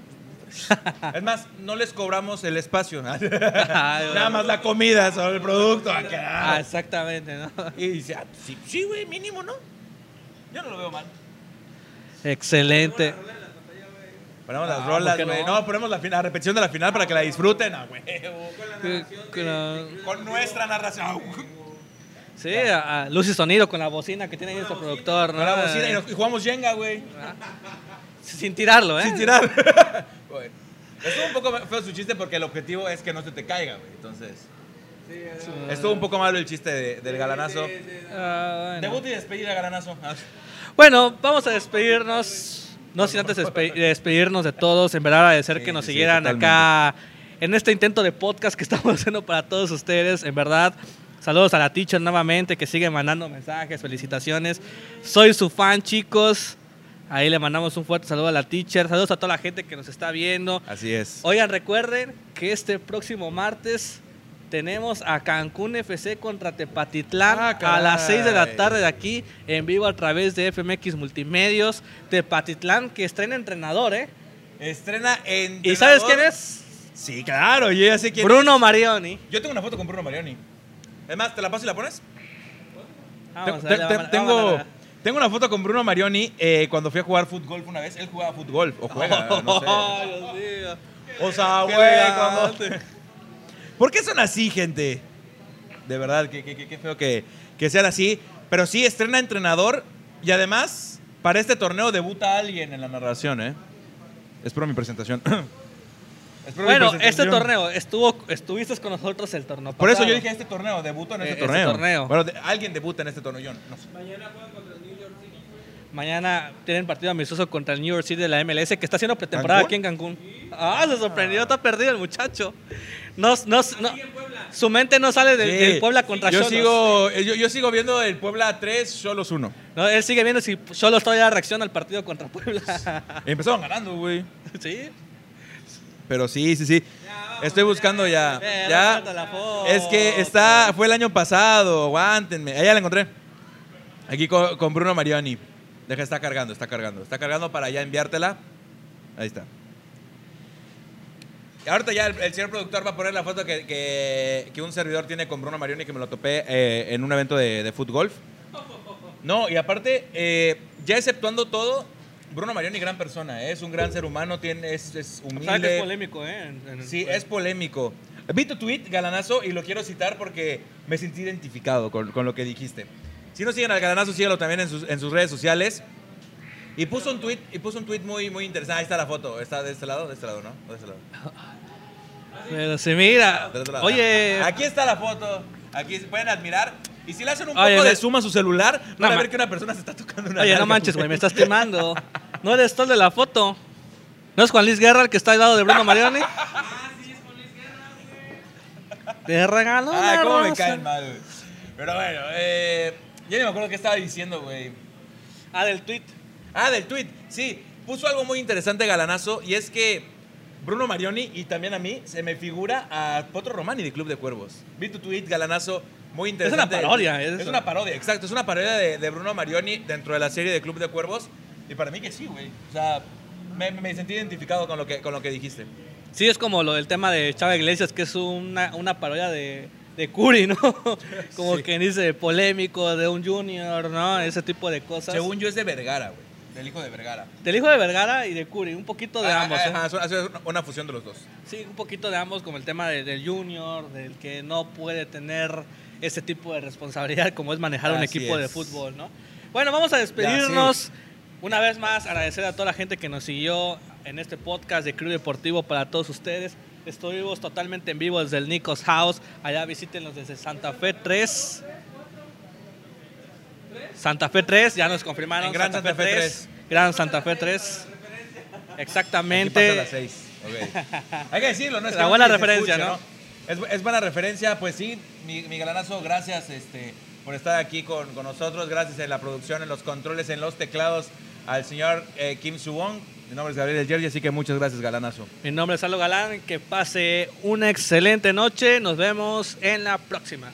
Es más, no les cobramos el espacio. Ay, Nada más la comida sobre el producto. Ah, exactamente, ¿no? Y dice, ah, sí, sí, güey, mínimo, ¿no? Yo no lo veo mal. Excelente. Ponemos Ah, las rolas, ¿por qué güey. no? No? ponemos la, la repetición de la final para que la disfruten, a huevo. Que la- Con nuestra narración. Sí, a, a luz y sonido con la bocina que tiene ahí nuestro productor, ¿no? Con la bocina y, nos- y jugamos Jenga, güey. Sin tirarlo, ¿eh? Sin tirar. Estuvo un poco feo su chiste porque el objetivo es que no se te caiga, güey. Entonces, estuvo un poco malo el chiste de- del galanazo. Ah, bueno. Debut y despedida, galanazo. Ah, Bueno, vamos a despedirnos. No sin antes despe- despedirnos de todos. En verdad agradecer Sí, que nos sí, siguieran totalmente. acá en este intento de podcast que estamos haciendo para todos ustedes. En verdad, saludos a la teacher nuevamente que sigue mandando mensajes, felicitaciones. Soy su fan, chicos. Ahí le mandamos un fuerte saludo a la teacher. Saludos a toda la gente que nos está viendo. Así es. Oigan, recuerden que este próximo martes tenemos a Cancún FC contra Tepatitlán Ah, a las 6 de la tarde de aquí en vivo a través de FMX Multimedios. Tepatitlán que estrena entrenador, ¿eh? Estrena en. ¿Y sabes quién es? Sí, claro, yo ya sé quién Bruno es. Marioni. Yo tengo una foto con Bruno Marioni. Es más, ¿te la paso y la pones? Vamos, Te- te- tengo, a- tengo una foto con Bruno Marioni eh, cuando fui a jugar fútbol una vez. Él jugaba fútbol o juega, no sé. Ay, Dios mío. O sea, güey, cuando- ¿Por qué son así, gente? De verdad, qué, qué- qué- qué feo que, que sean así. Pero sí, estrena entrenador y además, para este torneo debuta alguien en la narración, ¿eh? Espero mi presentación. Espero mi Bueno, este presentación. torneo, estuvo, estuviste con nosotros el torneo Por eso yo dije este torneo, debutó en Eh, este este torneo. Bueno, de- alguien debuta en este torneo, yo no sé. Mañana juegan contra el New York City. Mañana tienen partido amistoso contra el New York City de la MLS que está haciendo pretemporada ¿Cancún? aquí en Cancún. Ah, se sorprendió, está perdido el muchacho. No, no, su mente no sale del, Sí. del Puebla contra yo Cholos. sigo, eh, yo, yo sigo viendo el Puebla 3, Cholos 1. No, él sigue viendo si Cholos todavía reacciona al partido contra Puebla. Empezaron ganando, güey. ¿Sí? Pero sí, sí, sí. Estoy buscando ya. Eh, Ya. Es que está, fue el año pasado, aguántenme. Ahí ya la encontré. Aquí con, con Bruno Marioni. Deja, está cargando, está cargando. Está cargando para ya enviártela. Ahí está. Ahorita ya el, el señor productor va a poner la foto que, que- que un servidor tiene con Bruno Marioni que me lo topé eh, en un evento de, de foot golf. No, y aparte, eh, ya exceptuando todo, Bruno Marioni, gran persona, ¿eh? es un gran ser humano, tiene, es, es humilde. Sabe que es polémico, ¿eh? En- en- Sí, es polémico. Vi tu tweet, galanazo, y lo quiero citar porque me sentí identificado con, con lo que dijiste. Si no siguen al galanazo, síganlo también en sus, en sus redes sociales. Y puso un tweet, y puso un tweet muy, muy interesante. Ahí está la foto. ¿Está de este lado? De este lado, ¿no? ¿O de este lado? Pero se mira. Lado. Oye, Aquí está la foto. Aquí se pueden admirar. Y si le hacen un Oye, poco de zoom a su celular, van No, a ma- ver que una persona se está tocando una oye, no manches, güey, me estás timando. No eres tú el de la foto. ¿No es Juan Luis Guerra el que está al lado de Bruno Marioni? Ah, sí, es con Luis Guerra, güey. Te regaló Ay, una cómo me caen mal, güey. Pero bueno, eh, ya ni me acuerdo qué estaba diciendo, güey. Ah, del tweet. Ah, del tweet. Sí, puso algo muy interesante Galanazo y es que Bruno Marioni y también a mí se me figura a Potro Romani de Club de Cuervos. Vi tu tweet, Galanazo, muy interesante. una parodia, es Es una parodia, exacto. Es una parodia de, de Bruno Marioni dentro de la serie de Club de Cuervos y para mí que sí, güey. O sea, me, me sentí identificado con lo que, con lo que dijiste. Sí, es como lo del tema de Chava Iglesias, que es una, una parodia de, de Curi, ¿no? Como Sí. que dice polémico de un junior, ¿no? Ese tipo de cosas. Según yo es de Vergara, güey. Del hijo de Vergara. Del hijo de Vergara y de Curi, un poquito de Ah, ambos. ah, ¿eh? hace una, fusión de los dos. Sí, un poquito de ambos, como el tema de- del junior, del que no puede tener ese tipo de responsabilidad como es manejar un equipo de fútbol, ¿no? Bueno, vamos a despedirnos. Una vez más, agradecer a toda la gente que nos siguió en este podcast de Crew Deportivo para todos ustedes. Estuvimos totalmente en vivo desde el Nicos House. Allá visítenos desde Santa Fe 3. Santa Fe 3, ya nos confirmaron. En Gran Santa Fe 3. Gran Santa Fe 3. Aquí pasa Exactamente. las seis. Ok. Hay que decirlo, ¿no? Es La buena referencia, escuche, ¿no? Es, es buena referencia, pues sí, mi, mi galanazo, gracias este, por estar aquí con, con nosotros. Gracias en la producción, en los controles, en los teclados al señor eh, Kim Suwon. Mi nombre es Gabriel Jersey, así que muchas gracias, galanazo. Mi nombre es Aldo Galán. Que pase una excelente noche. Nos vemos en la próxima.